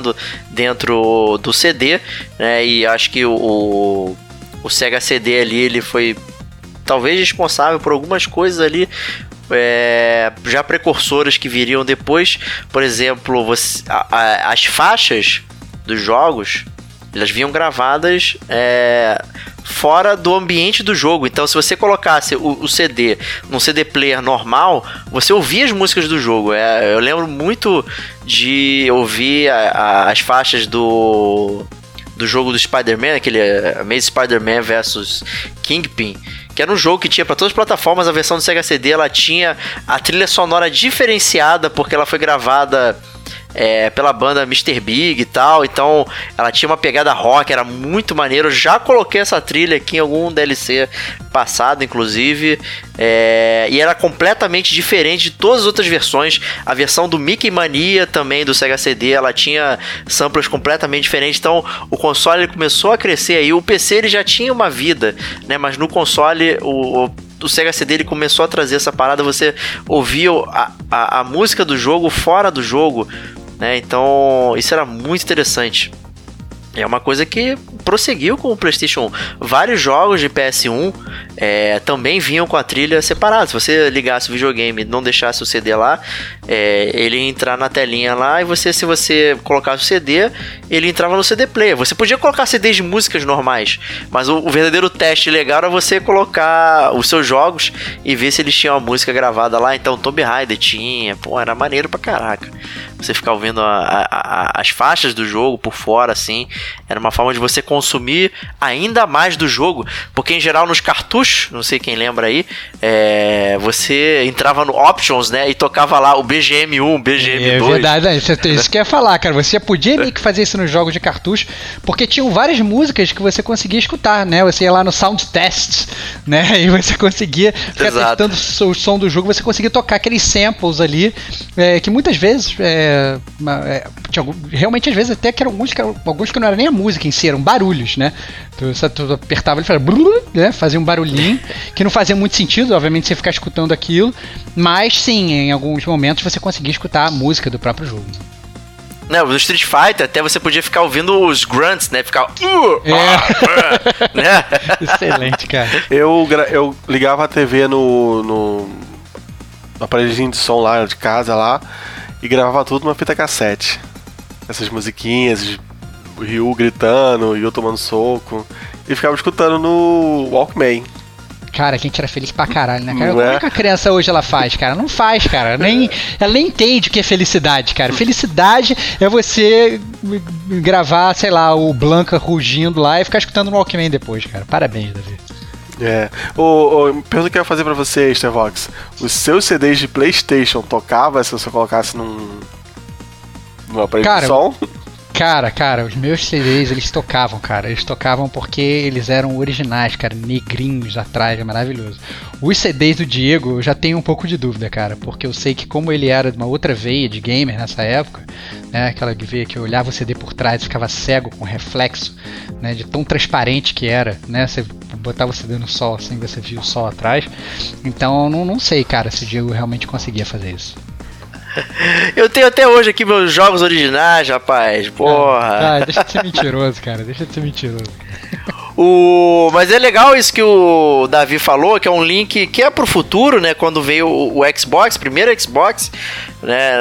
dentro do CD, né? E acho que o, o Sega CD ali, ele foi talvez responsável por algumas coisas ali é, já precursoras que viriam depois. Por exemplo, você, a, a, as faixas dos jogos elas vinham gravadas é, fora do ambiente do jogo. Então, se você colocasse o, o, CD num CD player normal, você ouvia as músicas do jogo. É, eu lembro muito de ouvir a, a, as faixas do do jogo do Spider-Man, aquele Amazing Spider-Man versus Kingpin, que era um jogo que tinha para todas as plataformas, a versão do Sega CD, ela tinha a trilha sonora diferenciada porque ela foi gravada é, pela banda Mr. Big e tal. Então ela tinha uma pegada rock, era muito maneiro. Já coloquei essa trilha aqui em algum DLC passado, inclusive. É, e era completamente diferente de todas as outras versões. A versão do Mickey Mania também do Sega CD, ela tinha samples completamente diferentes. Então o console começou a crescer aí. O PC ele já tinha uma vida, né? Mas no console o, o o Sega CD ele começou a trazer essa parada, você ouvia a, a, a música do jogo fora do jogo, né? Então, isso era muito interessante. É uma coisa que prosseguiu com o PlayStation 1. Vários jogos de PS1 é, também vinham com a trilha separada. Se você ligasse o videogame e não deixasse o CD lá, é, ele ia entrar na telinha lá e você, se você colocasse o CD, ele entrava no CD player. Você podia colocar CDs de músicas normais, mas o, o verdadeiro teste legal era você colocar os seus jogos e ver se eles tinham a música gravada lá. Então, Tomb Raider tinha, pô, era maneiro pra caraca. Você ficar ouvindo a, a, a, as faixas do jogo por fora, assim, era uma forma de você consumir ainda mais do jogo, porque em geral nos cartuchos, não sei quem lembra aí, é, você entrava no Options, né, e tocava lá o BGM1, BGM2. É verdade, é, isso, isso que eu ia falar, cara. Você podia meio que fazer isso nos jogos de cartucho, porque tinham várias músicas que você conseguia escutar, né? Você ia lá no Sound Test, né? E você conseguia ficar Exato. testando o som do jogo, você conseguia tocar aqueles samples ali, é, que muitas vezes é, é, tinha realmente às vezes até que eram alguns que, alguns que não era nem a música em si, eram barulhos, né? Tu, tu apertava e falava, "Brrr", né? Fazia um que não fazia muito sentido, obviamente, você ficar escutando aquilo, mas sim, em alguns momentos você conseguia escutar a música do próprio jogo. Né, no Street Fighter até você podia ficar ouvindo os grunts, né, ficar... "Uh, É. ah", né? Excelente, cara. Eu, eu ligava a TV no, no, no aparelhinho de som lá de casa lá e gravava tudo numa fita cassete. Essas musiquinhas, o Ryu gritando e eu tomando soco. E ficava escutando no Walkman. Cara, a gente era feliz pra caralho, né, cara? Não Como é? é que a criança hoje ela faz, cara? Não faz, cara. Nem, ela nem entende o que é felicidade, cara. Felicidade é você gravar, sei lá, o Blanca rugindo lá e ficar escutando no Walkman depois, cara. Parabéns, Davi. É. O, o, pergunta que eu ia fazer pra você, Starvox. Os seus CDs de Playstation tocava se você colocasse num. no aparelho Cara, de som? Cara, cara, os meus CDs, eles tocavam, cara. Eles tocavam porque eles eram originais, cara. Negrinhos atrás, é maravilhoso. Os CDs do Diego, eu já tenho um pouco de dúvida, cara. Porque eu sei que como ele era de uma outra veia de gamer nessa época, né? Aquela veia que eu olhava o CD por trás e ficava cego com reflexo, né? De tão transparente que era, né? Você botava o CD no sol assim, você via o sol atrás. Então, não, não sei, cara, se o Diego realmente conseguia fazer isso. Eu tenho até hoje aqui meus jogos originais, rapaz. Porra. Ah, deixa de ser mentiroso, cara. Deixa de ser mentiroso. O... Mas é legal isso que o Davi falou, que é um link que é pro futuro, né? Quando veio o, o Xbox, primeiro Xbox, né?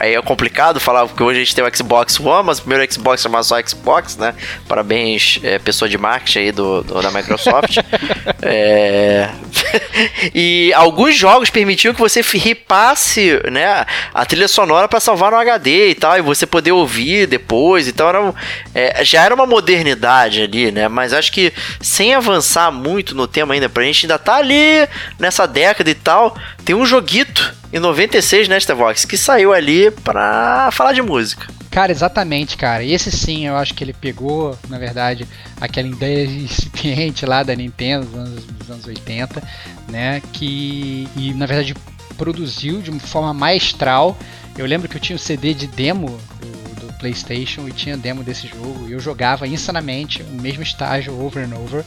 É- Aí é complicado falar, porque hoje a gente tem o Xbox One, mas o primeiro Xbox chamava só Xbox, né? Parabéns, é, pessoa de marketing aí do, do- da Microsoft. É, e alguns jogos permitiam que você ripasse né, a trilha sonora para salvar no HD e tal, e você poder ouvir depois. Então era, um- é, já era uma modernidade ali, né? Mas acho que sem avançar muito no tema ainda, pra gente ainda tá ali nessa década e tal, tem um joguito em 96 nesta Vox que saiu ali pra falar de música. Cara, exatamente, cara. E esse sim, eu acho que ele pegou, na verdade, aquela ideia incipiente lá da Nintendo dos anos, dos anos 80, né? Que. E na verdade produziu de uma forma maestral. Eu lembro que eu tinha o CD de demo do, do PlayStation e tinha demo desse jogo. E eu jogava insanamente o mesmo estágio over and over,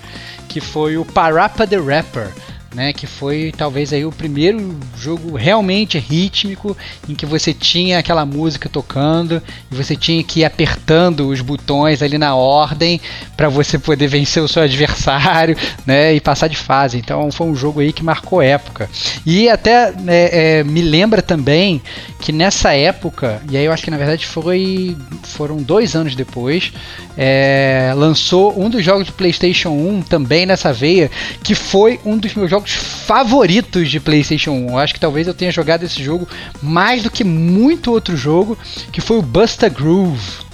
que foi o Parappa the Rapper né, que foi talvez aí o primeiro jogo realmente rítmico em que você tinha aquela música tocando e você tinha que ir apertando os botões ali na ordem para você poder vencer o seu adversário, né, e passar de fase. Então foi um jogo aí que marcou época. E até é, é, me lembra também que nessa época, e aí eu acho que na verdade foi foram dois anos depois, é, lançou um dos jogos de PlayStation 1 também nessa veia, que foi um dos meus jogos favoritos de PlayStation 1. Eu acho que talvez eu tenha jogado esse jogo mais do que muito outro jogo, que foi o Busta Groove.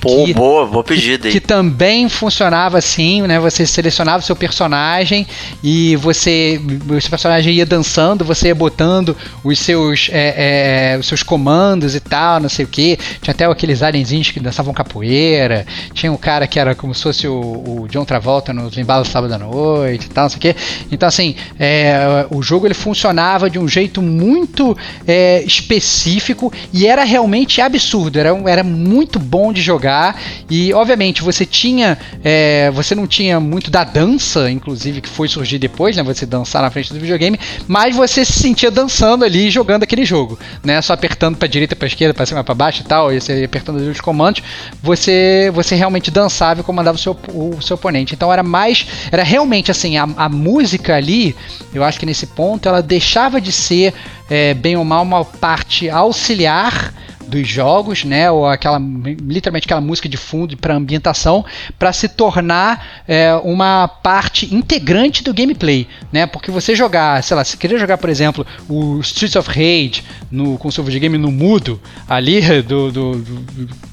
Pô, Que- boa, boa pedida aí. Que também funcionava assim, né? Você selecionava o seu personagem e você. O seu personagem ia dançando, você ia botando os seus, é, é, os seus comandos e tal, não sei o que. Tinha até aqueles alienzinhos que dançavam capoeira. Tinha um cara que era como se fosse o, o John Travolta nos embalos sábado à noite e tal, não sei o que. Então, assim, é, o jogo ele funcionava de um jeito muito é, específico e era realmente absurdo. Era, era muito bom de jogar. Jogar. E, obviamente, você tinha. É, você não tinha muito da dança, inclusive, que foi surgir depois, né? Você dançar na frente do videogame, mas você se sentia dançando ali jogando aquele jogo, né? Só apertando pra direita, pra esquerda, pra cima, pra baixo e tal, e você apertando os comandos, você, você realmente dançava e comandava o seu, o seu oponente. Então era mais. Era realmente assim, a, a música ali, eu acho que nesse ponto, ela deixava de ser, é, bem ou mal, uma parte auxiliar dos jogos, né, ou aquela literalmente aquela música de fundo para ambientação, para se tornar é, uma parte integrante do gameplay, né? Porque você jogar, sei lá, se querer jogar, por exemplo, o Streets of Rage no com seu videogame no mudo ali do, do, do,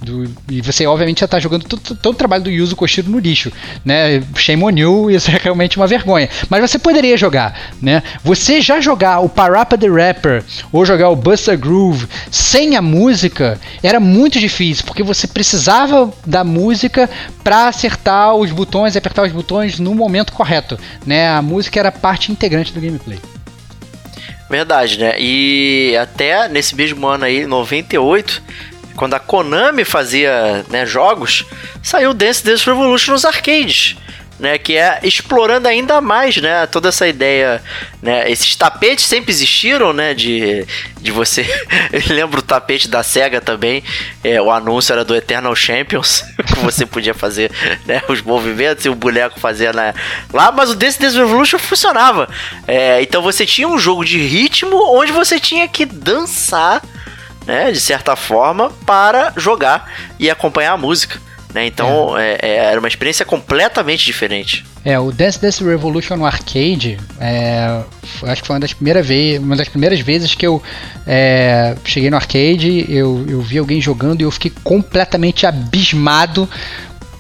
do e você obviamente já está jogando todo, todo, o trabalho do Yuzo Koshiro no lixo, né? Shame on you, isso é realmente uma vergonha. Mas você poderia jogar, né? Você já jogar o Parappa the Rapper ou jogar o Buster Groove sem a música música era muito difícil, porque você precisava da música para acertar os botões, apertar os botões no momento correto, né? A música era parte integrante do gameplay. Verdade, né? E até nesse mesmo ano aí, 98, quando a Konami fazia né, jogos, saiu Dance Dance Revolution nos arcades né, que é explorando ainda mais, né, toda essa ideia, né, esses tapetes sempre existiram, né, de, de você, eu lembro o tapete da Sega também, é, o anúncio era do Eternal Champions, que você podia fazer, né, os movimentos e o boneco fazia né, lá, mas o Dance Dance Revolution funcionava, é, então você tinha um jogo de ritmo onde você tinha que dançar, né, de certa forma, para jogar e acompanhar a música. Né? Então é. É, era uma experiência completamente diferente. É, o Dance Dance Revolution no arcade, é, acho que foi uma das, primeiras vezes, uma das primeiras vezes que eu é, cheguei no arcade, eu, eu vi alguém jogando e eu fiquei completamente abismado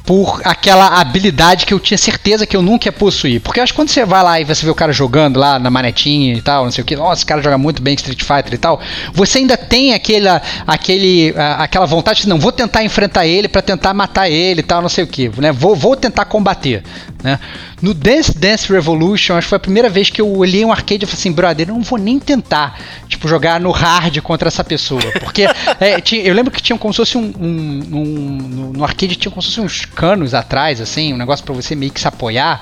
por aquela habilidade que eu tinha certeza que eu nunca ia possuir. Porque eu acho que quando você vai lá e você vê o cara jogando lá na manetinha e tal, não sei o que, nossa, esse cara joga muito bem Street Fighter e tal, você ainda tem aquela, aquele, aquela vontade de não, vou tentar enfrentar ele para tentar matar ele e tal, não sei o que, né? Vou, vou tentar combater, né? No Dance Dance Revolution, acho que foi a primeira vez que eu olhei um arcade e falei assim, brother, eu não vou nem tentar, tipo, jogar no hard contra essa pessoa. Porque é, tinha, eu lembro que tinha como se fosse um, um, um, No arcade tinha como se fosse uns canos atrás, assim, um negócio para você meio que se apoiar.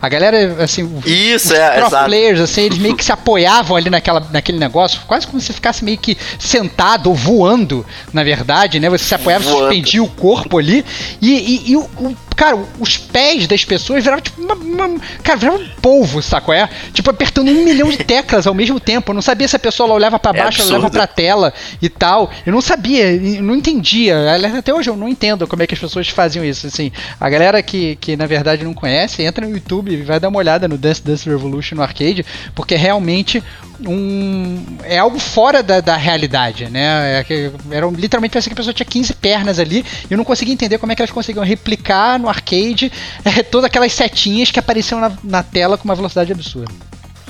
A galera, assim, Isso, os é, pro exato. players, assim, eles meio que se apoiavam ali naquela, naquele negócio, quase como se ficasse meio que sentado ou voando, na verdade, né? Você se apoiava, voando. suspendia o corpo ali. E, e, e o, o cara, os pés das pessoas viravam tipo uma, uma, Cara, virava um polvo, saco? É? Tipo, apertando um milhão de teclas ao mesmo tempo. Eu não sabia se a pessoa olhava para é baixo, é ela olhava pra tela e tal. Eu não sabia, eu não entendia. Até hoje eu não entendo como é que as pessoas faziam isso. Assim, a galera que, que na verdade não conhece, entra no YouTube e vai dar uma olhada no Dance Dance Revolution no arcade, porque é realmente um. É algo fora da, da realidade, né? É que, era literalmente parece que a pessoa tinha 15 pernas ali e eu não conseguia entender como é que elas conseguiam replicar no arcade é, todas aquelas setinhas que apareciam na, na tela com uma velocidade absurda.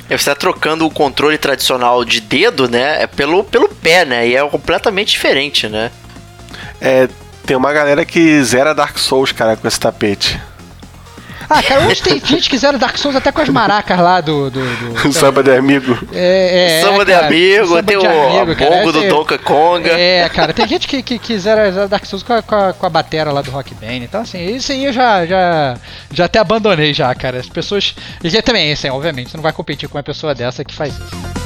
É, você está trocando o controle tradicional de dedo, né? É pelo, pelo pé, né? E é completamente diferente, né? É, tem uma galera que zera Dark Souls, cara, com esse tapete. Ah, cara, hoje tem gente que zera Dark Souls até com as maracas lá do. do, do samba de amigo. É, é, samba de cara, amigo, de o amigo, bongo do Donkey Konga. É, cara, tem gente que, que, que zera Dark Souls com a, com, a, com a batera lá do Rock Band. Então, assim, isso aí eu já, já, já até abandonei já, cara. As pessoas. E também, assim, obviamente, você não vai competir com uma pessoa dessa que faz isso.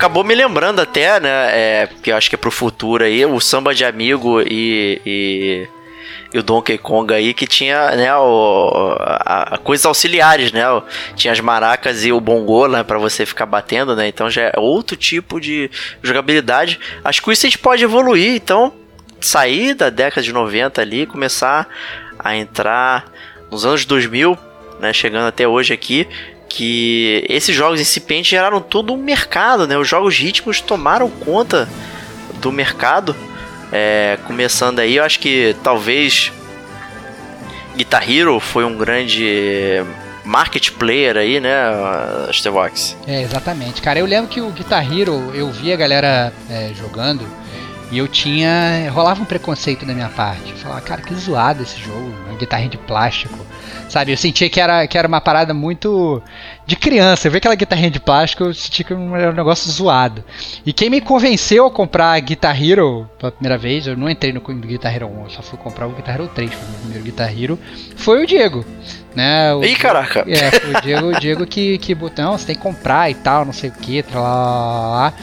Acabou me lembrando até, né? É, que eu acho que é pro futuro aí, o samba de amigo e, e, e o Donkey Kong aí, que tinha, né, o, a, a coisas auxiliares, né? Tinha as maracas e o bongô, né, pra você ficar batendo, né? Então já é outro tipo de jogabilidade. Acho que isso a gente pode evoluir, então sair da década de 90 ali, começar a entrar nos anos 2000, né, chegando até hoje aqui, que esses jogos incipientes geraram todo um mercado, né? Os jogos ritmos tomaram conta do mercado. É, começando aí, eu acho que talvez Guitar Hero foi um grande market player aí, né, Stevox? É, exatamente. Cara, eu lembro que o Guitar Hero, eu vi a galera é, jogando e eu tinha. rolava um preconceito da minha parte. Eu falava, cara, que zoado esse jogo, uma guitarra de plástico. Sabe, eu sentia que era, que era uma parada muito de criança. Eu vi aquela guitarrinha de plástico, eu sentia que era um negócio zoado. E quem me convenceu a comprar a Guitar Hero pela primeira vez, eu não entrei no Guitar Hero 1, eu só fui comprar o Guitar Hero 3, foi o meu primeiro Guitar Hero, foi o Diego. Né, o Ih, caraca! É, foi o Diego, o Diego que, que botou, não, você tem que comprar e tal, não sei o que, lá, lá, lá.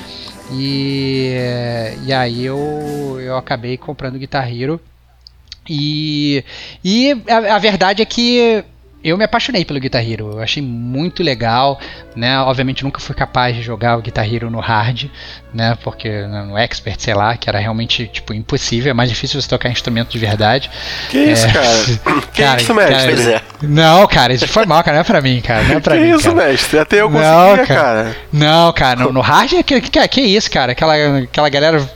E, e aí eu, eu acabei comprando Guitar Hero. E, e a, a verdade é que eu me apaixonei pelo Guitar Hero, eu achei muito legal, né? Obviamente nunca fui capaz de jogar o Guitar Hero no hard, né? Porque no expert, sei lá, que era realmente tipo impossível, é mais difícil você tocar instrumento de verdade. Que isso, é... cara? que cara, isso, mestre? Cara, não, cara, isso foi mal, cara, não é pra mim, cara, não é pra que mim. isso, cara. mestre? Até eu conseguia, cara. cara. Não, cara, no, no hard é que, que, que isso, cara? Aquela, aquela galera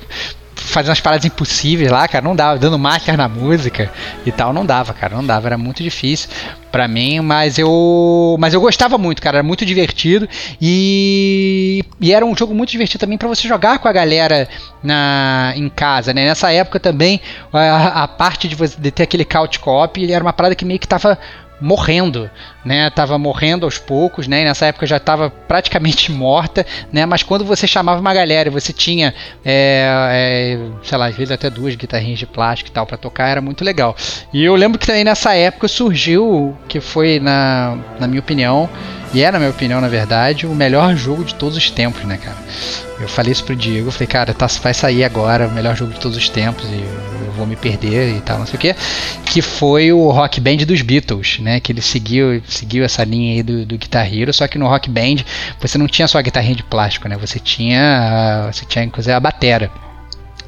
fazendo umas paradas impossíveis lá, cara, não dava, dando master na música e tal, não dava, cara, não dava, era muito difícil para mim, mas eu mas eu gostava muito, cara, era muito divertido e, e era um jogo muito divertido também para você jogar com a galera na em casa, né? Nessa época também a, a parte de, você, de ter aquele couch co-op era uma parada que meio que tava morrendo, né? Tava morrendo aos poucos, né? E nessa época já estava praticamente morta, né? Mas quando você chamava uma galera, você tinha, é, é, sei lá, às vezes até duas guitarrinhas de plástico e tal para tocar, era muito legal. E eu lembro que também nessa época surgiu, que foi na, na minha opinião, e é na minha opinião, na verdade, o melhor jogo de todos os tempos, né, cara? Eu falei isso pro Diego, falei, cara, tá, vai sair agora o melhor jogo de todos os tempos e eu vou me perder e tal, não sei o que. Que foi o Rock Band dos Beatles, né? Que ele seguiu, seguiu essa linha aí do, do Guitar Hero, só que no Rock Band você não tinha só a guitarrinha de plástico, né? Você tinha, você tinha inclusive a batera.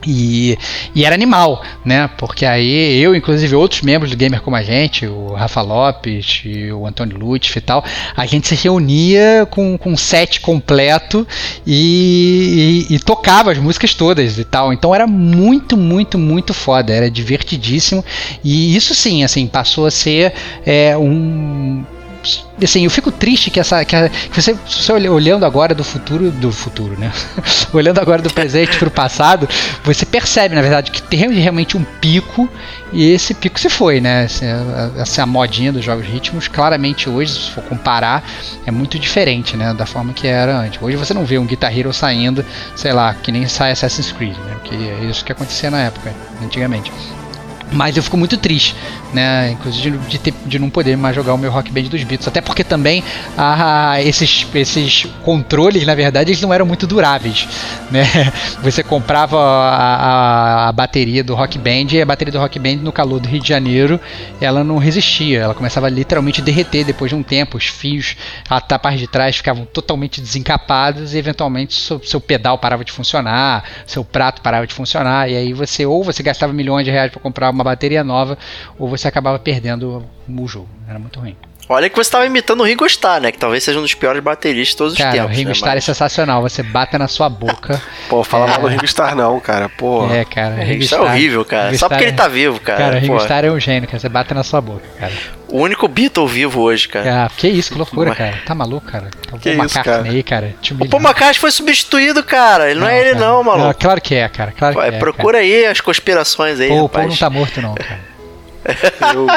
E, e, era animal, né? Porque aí eu, inclusive outros membros do Gamer como a gente, o Rafa Lopes, o Antônio Lutz e tal, a gente se reunia com, com um set completo e, e, e, tocava as músicas todas e tal. Então era muito, muito, muito foda, era divertidíssimo. E isso sim, assim, passou a ser é, um assim, eu fico triste que essa que, a, que você, você olhando agora do futuro do futuro, né? olhando agora do presente para o passado, você percebe, na verdade, que tem realmente um pico e esse pico se foi, né? Essa, essa modinha dos jogos ritmos, claramente hoje, se for comparar, é muito diferente, né, da forma que era antes. Hoje você não vê um Guitar Hero saindo, sei lá, que nem sai Assassin's Creed, né? Que é isso que acontecia na época, antigamente. Mas eu fico muito triste, né? Inclusive de, ter, de não poder mais jogar o meu Rock Band dos Beatles. Até porque também ah, esses, esses controles, na verdade, eles não eram muito duráveis. Né? Você comprava a, a, a, bateria do Rock Band e a bateria do Rock Band no calor do Rio de Janeiro ela não resistia. Ela começava literalmente a derreter depois de um tempo. Os fios, a parte de trás ficavam totalmente desencapados e eventualmente seu, seu pedal parava de funcionar, seu prato parava de funcionar. E aí você ou você gastava milhões de reais para comprar uma bateria nova, ou você acabava perdendo o jogo. Era muito ruim. Olha que você estava imitando o Ringo Starr, né? Que talvez seja um dos piores bateristas de todos cara, os tempos. O Ringo né, Starr mas... é sensacional. Você bate na sua boca. Pô, fala é... mal do Ringo Starr não, cara. Pô. É, cara. O Ringo Starr é horrível, cara. Ringo Só porque ele tá vivo, cara. Cara, o Ringo Starr é um gênio, cara. Você bate na sua boca, cara. O único Beatle vivo hoje, cara. Ah, que isso, que loucura, mas... cara. Tá maluco, cara. O que Paul isso, cara? aí, cara. O Paul McCartney foi substituído, cara. Ele não, não é ele, cara. não, maluco. Não, claro que é, cara. Claro que é, procura cara. aí as conspirações aí, Pô, rapaz. O Paul não tá morto, não, cara. Eu...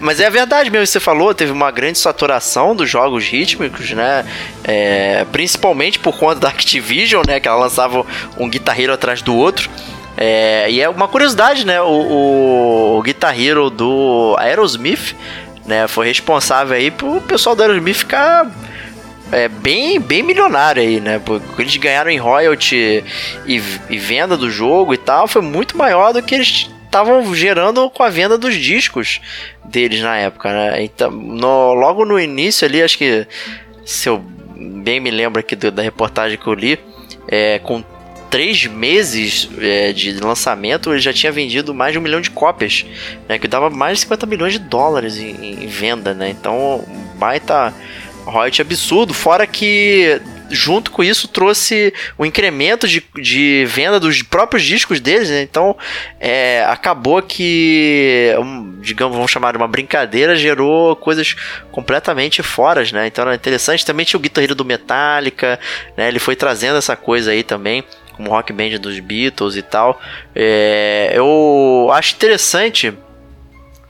Mas é verdade mesmo, você falou, teve uma grande saturação dos jogos rítmicos, né? É, principalmente por conta da Activision, né? Que ela lançava um Guitar Hero atrás do outro. É, e é uma curiosidade, né? O, o, o do Aerosmith, né? Foi responsável aí pro pessoal do Aerosmith ficar é, bem, bem milionário aí, né? Porque eles ganharam em royalty e, e venda do jogo e tal, foi muito maior do que eles estavam gerando com a venda dos discos deles na época, né? Então, no, logo no início ali, acho que se eu bem me lembro aqui do, da reportagem que eu li, é, com três meses é, de lançamento, ele já tinha vendido mais de um milhão de cópias, né? Que dava mais de 50 milhões de dólares em, em venda, né? Então, baita royalty absurdo. Fora que junto com isso trouxe o incremento de, de venda dos próprios discos deles, né? Então é, acabou que, digamos, vamos chamar de uma brincadeira, gerou coisas completamente foras, né? Então era interessante. Também tinha o Guitar Hero do Metallica, né? Ele foi trazendo essa coisa aí também como rock band dos Beatles e tal. É, eu acho interessante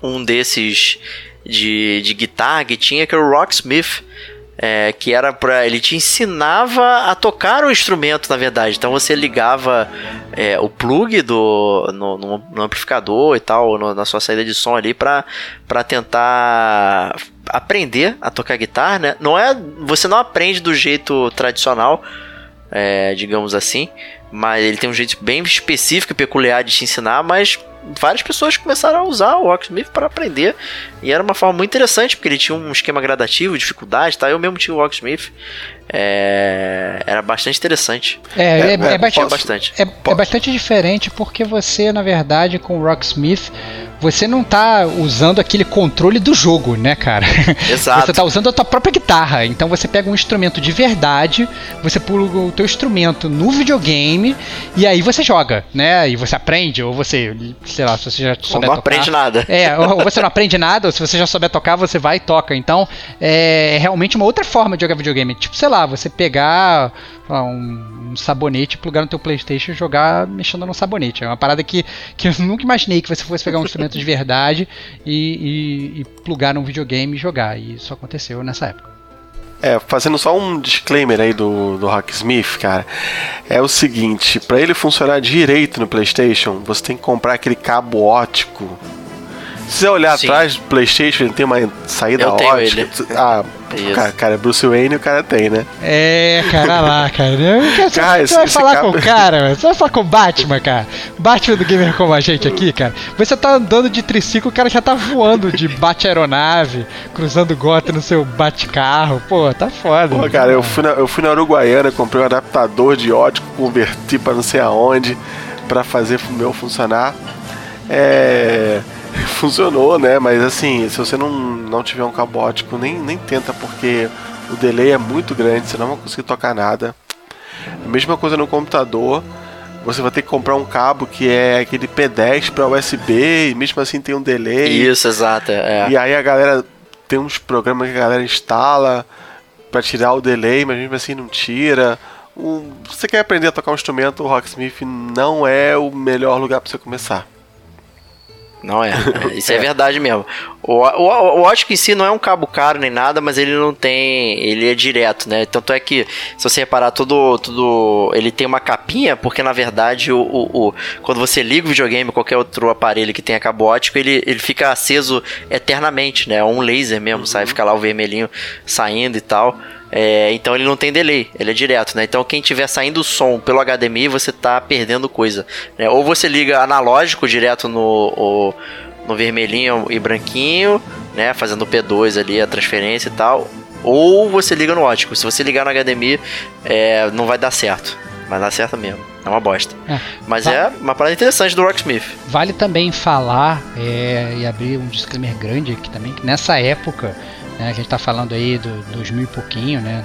um desses de, de guitarra que tinha, que era o Rocksmith. É, que era para ele te ensinava a tocar o instrumento, na verdade. Então você ligava é, o plug do no, no, amplificador e tal no, na sua saída de som ali para tentar aprender a tocar guitarra, né? Não é você não aprende do jeito tradicional, é, digamos assim, mas ele tem um jeito bem específico e peculiar de te ensinar, mas várias pessoas começaram a usar o Rocksmith para aprender. E era uma forma muito interessante, porque ele tinha um esquema gradativo, dificuldade, tá? Eu mesmo tinha o Rocksmith. É... Era bastante interessante. É, é, é, é, é bastante, É, é, bastante diferente porque você, na verdade, com o Rocksmith, você não tá usando aquele controle do jogo, né, cara? Exato. Você tá usando a tua própria guitarra. Então você pega um instrumento de verdade, você pluga o teu instrumento no videogame e aí você joga, né? E você aprende, ou você, sei lá, se você já souber não tocar. aprende nada. É, ou você não aprende nada, ou se você já souber tocar, você vai e toca. Então, é realmente uma outra forma de jogar videogame. Tipo, sei lá, você pegar um, um, sabonete, plugar no teu Playstation e jogar mexendo no sabonete. É uma parada que, que eu nunca imaginei que você fosse pegar um instrumento de verdade e, e, e plugar num videogame e jogar. E isso aconteceu nessa época. É, fazendo só um disclaimer aí do, do Rocksmith, cara, é o seguinte, para ele funcionar direito no PlayStation, você tem que comprar aquele cabo ótico se você olhar Sim. atrás do PlayStation, ele tem uma saída eu ótica. Ele. Ah, cara, cara, Bruce Wayne o cara tem, né? É, cara lá, cara. Eu cara você, você vai falar com o cara, Você vai falar com o Batman, cara. Batman do Gamer como a gente aqui, cara. Você tá andando de triciclo, o cara já tá voando de bate-aeronave, cruzando gota no seu bate-carro. Pô, tá foda. Pô, cara, eu fui, na, eu fui na Uruguaiana, comprei um adaptador de ótico, converti pra não sei aonde, pra fazer o meu funcionar. É funcionou, né? Mas assim, se você não, não tiver um cabo ótico, nem, nem tenta, porque o delay é muito grande, você não vai conseguir tocar nada. Mesma coisa no computador, você vai ter que comprar um cabo que é aquele P10 para USB, e mesmo assim tem um delay. Isso, exato. É. E aí a galera tem uns programas que a galera instala para tirar o delay, mas mesmo assim não tira. Um, você quer aprender a tocar um instrumento, o Rocksmith não é o melhor lugar para você começar. Não é. Isso é, é verdade mesmo. O, o, o ótico em si não é um cabo caro nem nada, mas ele não tem. Ele é direto, né? Tanto é que, se você reparar, tudo. tudo ele tem uma capinha, porque na verdade, o, o, o quando você liga o videogame, qualquer outro aparelho que tenha cabo ótico, ele, ele fica aceso eternamente, né? É um laser mesmo, uhum. sabe? Fica lá o vermelhinho saindo e tal. É, então ele não tem delay, ele é direto, né? Então quem tiver saindo o som pelo HDMI, você tá perdendo coisa. Né? Ou você liga analógico direto no, o, no vermelhinho e branquinho, né? Fazendo o P2 ali, a transferência e tal. Ou você liga no ótico. Se você ligar no HDMI, é, não vai dar certo. Vai dar certo mesmo. É uma bosta. É, Mas é uma parada interessante do Rocksmith. Vale também falar é, e abrir um disclaimer grande aqui também, que nessa época? A gente está falando aí do 2000 e pouquinho, né?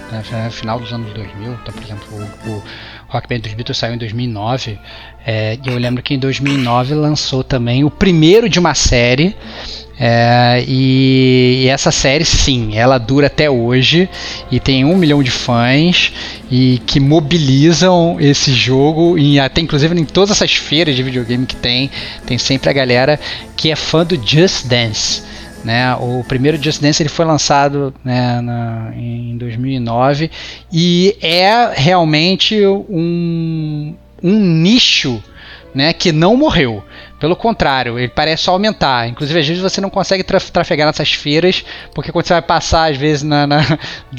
Final dos anos 2000. Então, por exemplo, o, o Rock Band dos Beatles saiu em 2009. É, eu lembro que em 2009 lançou também o primeiro de uma série. É, e, e, essa série, sim, ela dura até hoje e tem um milhão de fãs e que mobilizam esse jogo e até inclusive em todas essas feiras de videogame que tem, tem sempre a galera que é fã do Just Dance. Né? O primeiro Just Dance ele foi lançado né, na, em 2009 e é realmente um, um nicho né, que não morreu. Pelo contrário, ele parece só aumentar. Inclusive, às vezes você não consegue trafegar nessas feiras, porque quando você vai passar, às vezes, na, na,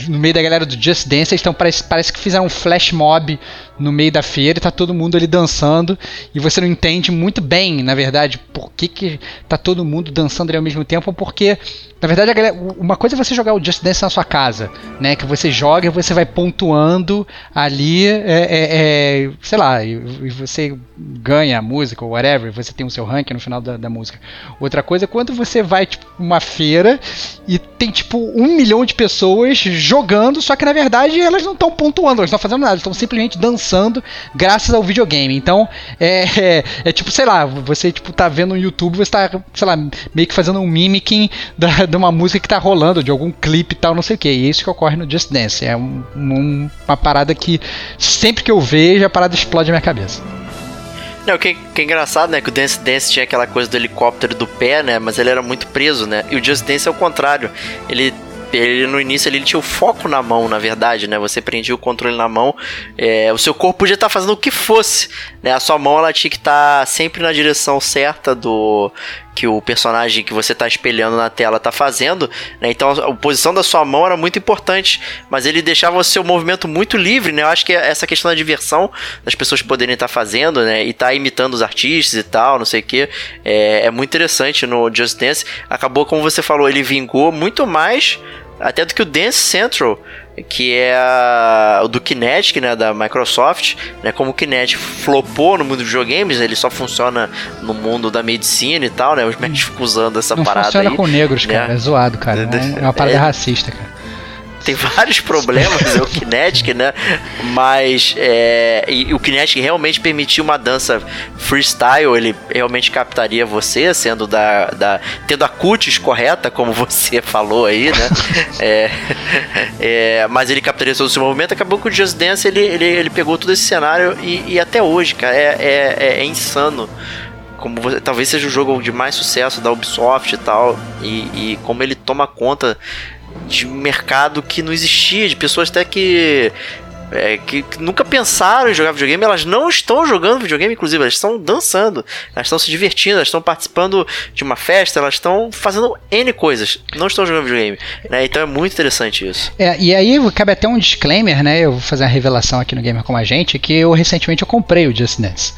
no meio da galera do Just Dance, eles estão, parece, parece que fizeram um flash mob no meio da feira e tá todo mundo ali dançando e você não entende muito bem, na verdade, por que, que tá todo mundo dançando ali ao mesmo tempo, porque na verdade, galera, uma coisa é você jogar o Just Dance na sua casa, né? Que você joga e você vai pontuando ali, é, é, é, sei lá, e, e, você ganha a música ou whatever, você tem o seu ranking no final da, da música. Outra coisa é quando você vai, tipo, uma feira e tem, tipo, um milhão de pessoas jogando, só que na verdade elas não estão pontuando, elas não estão fazendo nada, estão simplesmente dançando graças ao videogame. Então, é, é, é, tipo, sei lá, você, tipo, tá vendo no YouTube, você tá, sei lá, meio que fazendo um mimicking da de uma música que tá rolando, de algum clipe e tal, não sei o que. E é isso que ocorre no Just Dance. É um, um, uma parada que sempre que eu vejo, a parada explode na minha cabeça. Não, o que, que, é engraçado, né? Que o Dance Dance tinha aquela coisa do helicóptero do pé, né? Mas ele era muito preso, né? E o Just Dance é o contrário. Ele ele no início ele, ele, tinha o foco na mão, na verdade, né? Você prendia o controle na mão, é, o seu corpo podia estar tá fazendo o que fosse, né? A sua mão ela tinha que estar tá sempre na direção certa do que o personagem que você está espelhando na tela está fazendo, né? Então a posição da sua mão era muito importante, mas ele deixava o seu movimento muito livre, né? Eu acho que essa questão da diversão das pessoas poderem estar tá fazendo, né? E estar tá imitando os artistas e tal, não sei o que, é, é muito interessante no Just Dance. Acabou, como você falou, ele vingou muito mais até do que o Dance Central, que é a, o do Kinetic, né, da Microsoft, né, como o Kinetic flopou no mundo dos videogames, ele só funciona no mundo da medicina e tal, né, os médicos ficam usando essa Não parada funciona aí, com negros, cara, né? é zoado, cara, é uma parada é, racista, cara tem vários problemas, é o Kinetic, né? Mas é, e, o Kinetic realmente permitiu uma dança freestyle, ele realmente captaria você, sendo da, da tendo a cutis correta, como você falou aí, né? é, é, mas ele captaria todo esse movimento. Acabou que o Just Dance ele, ele, ele pegou todo esse cenário e, e até hoje, cara, é, é, é, insano como você, talvez seja o jogo de mais sucesso da Ubisoft e tal, e, e como ele toma conta de mercado que não existia, de pessoas até que é, que, que, nunca pensaram em jogar videogame, elas não estão jogando videogame, inclusive, elas estão dançando, elas estão se divertindo, elas estão participando de uma festa, elas estão fazendo N coisas, não estão jogando videogame. Né? Então é muito interessante isso. É, e aí cabe até um disclaimer, né? Eu vou fazer uma revelação aqui no Gamer Como a Gente, que eu recentemente eu comprei o Just Dance.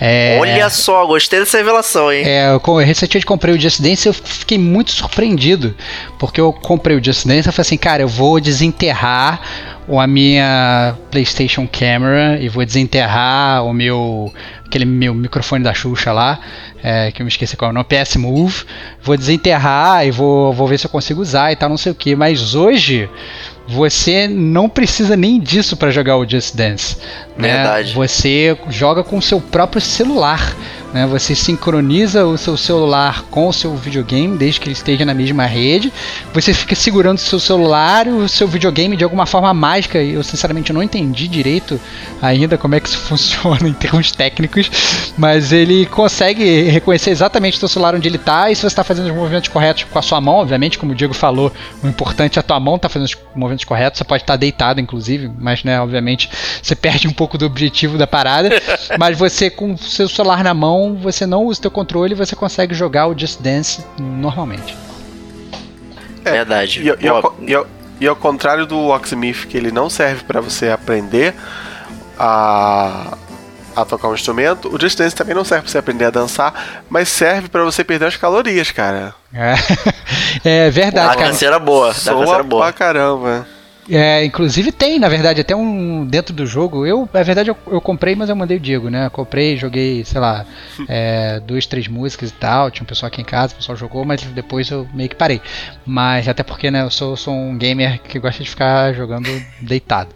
É, Olha só, gostei dessa revelação, hein? É, eu, eu recentemente comprei o Just Dance e eu fiquei muito surpreendido, porque eu comprei o Just Dance e falei assim, cara, eu vou desenterrar ou a minha PlayStation Camera e vou desenterrar o meu aquele meu microfone da Xuxa lá, é, que eu me esqueci qual é o nome, PS Move, vou desenterrar e vou, vou ver se eu consigo usar e tal, não sei o que. Mas hoje você não precisa nem disso para jogar o Just Dance. Né? Verdade. Você joga com o seu próprio celular. Né? Você sincroniza o seu celular com o seu videogame, desde que ele esteja na mesma rede. Você fica segurando o seu celular e o seu videogame de alguma forma mágica. Eu sinceramente não entendi direito ainda como é que isso funciona em termos técnicos, mas ele consegue reconhecer exatamente o seu celular onde ele está e se você está fazendo os movimentos corretos com a sua mão, obviamente, como o Diego falou, o importante é a tua mão estar tá fazendo os movimentos corretos. Você pode estar deitado, inclusive, mas né, obviamente você perde um pouco do objetivo da parada. mas você com o seu celular na mão você não usa o teu controle e você consegue jogar o Just Dance normalmente. É, Verdade. E, e, ao, e, ao, e, ao, contrário do Locksmith, que ele não serve para você aprender a, a tocar um instrumento, o Just Dance também não serve para você aprender a dançar, mas serve para você perder as calorias, cara. É, é verdade, a cara. A boa. Soa boa. pra caramba. É, inclusive tem, na verdade, até um dentro do jogo. Eu, na verdade, eu, eu comprei, mas eu mandei o Diego, né? comprei, joguei, sei lá, é, duas, três músicas e tal. Tinha um pessoal aqui em casa, o pessoal jogou, mas depois eu meio que parei. Mas até porque, né, eu sou, sou um gamer que gosta de ficar jogando deitado.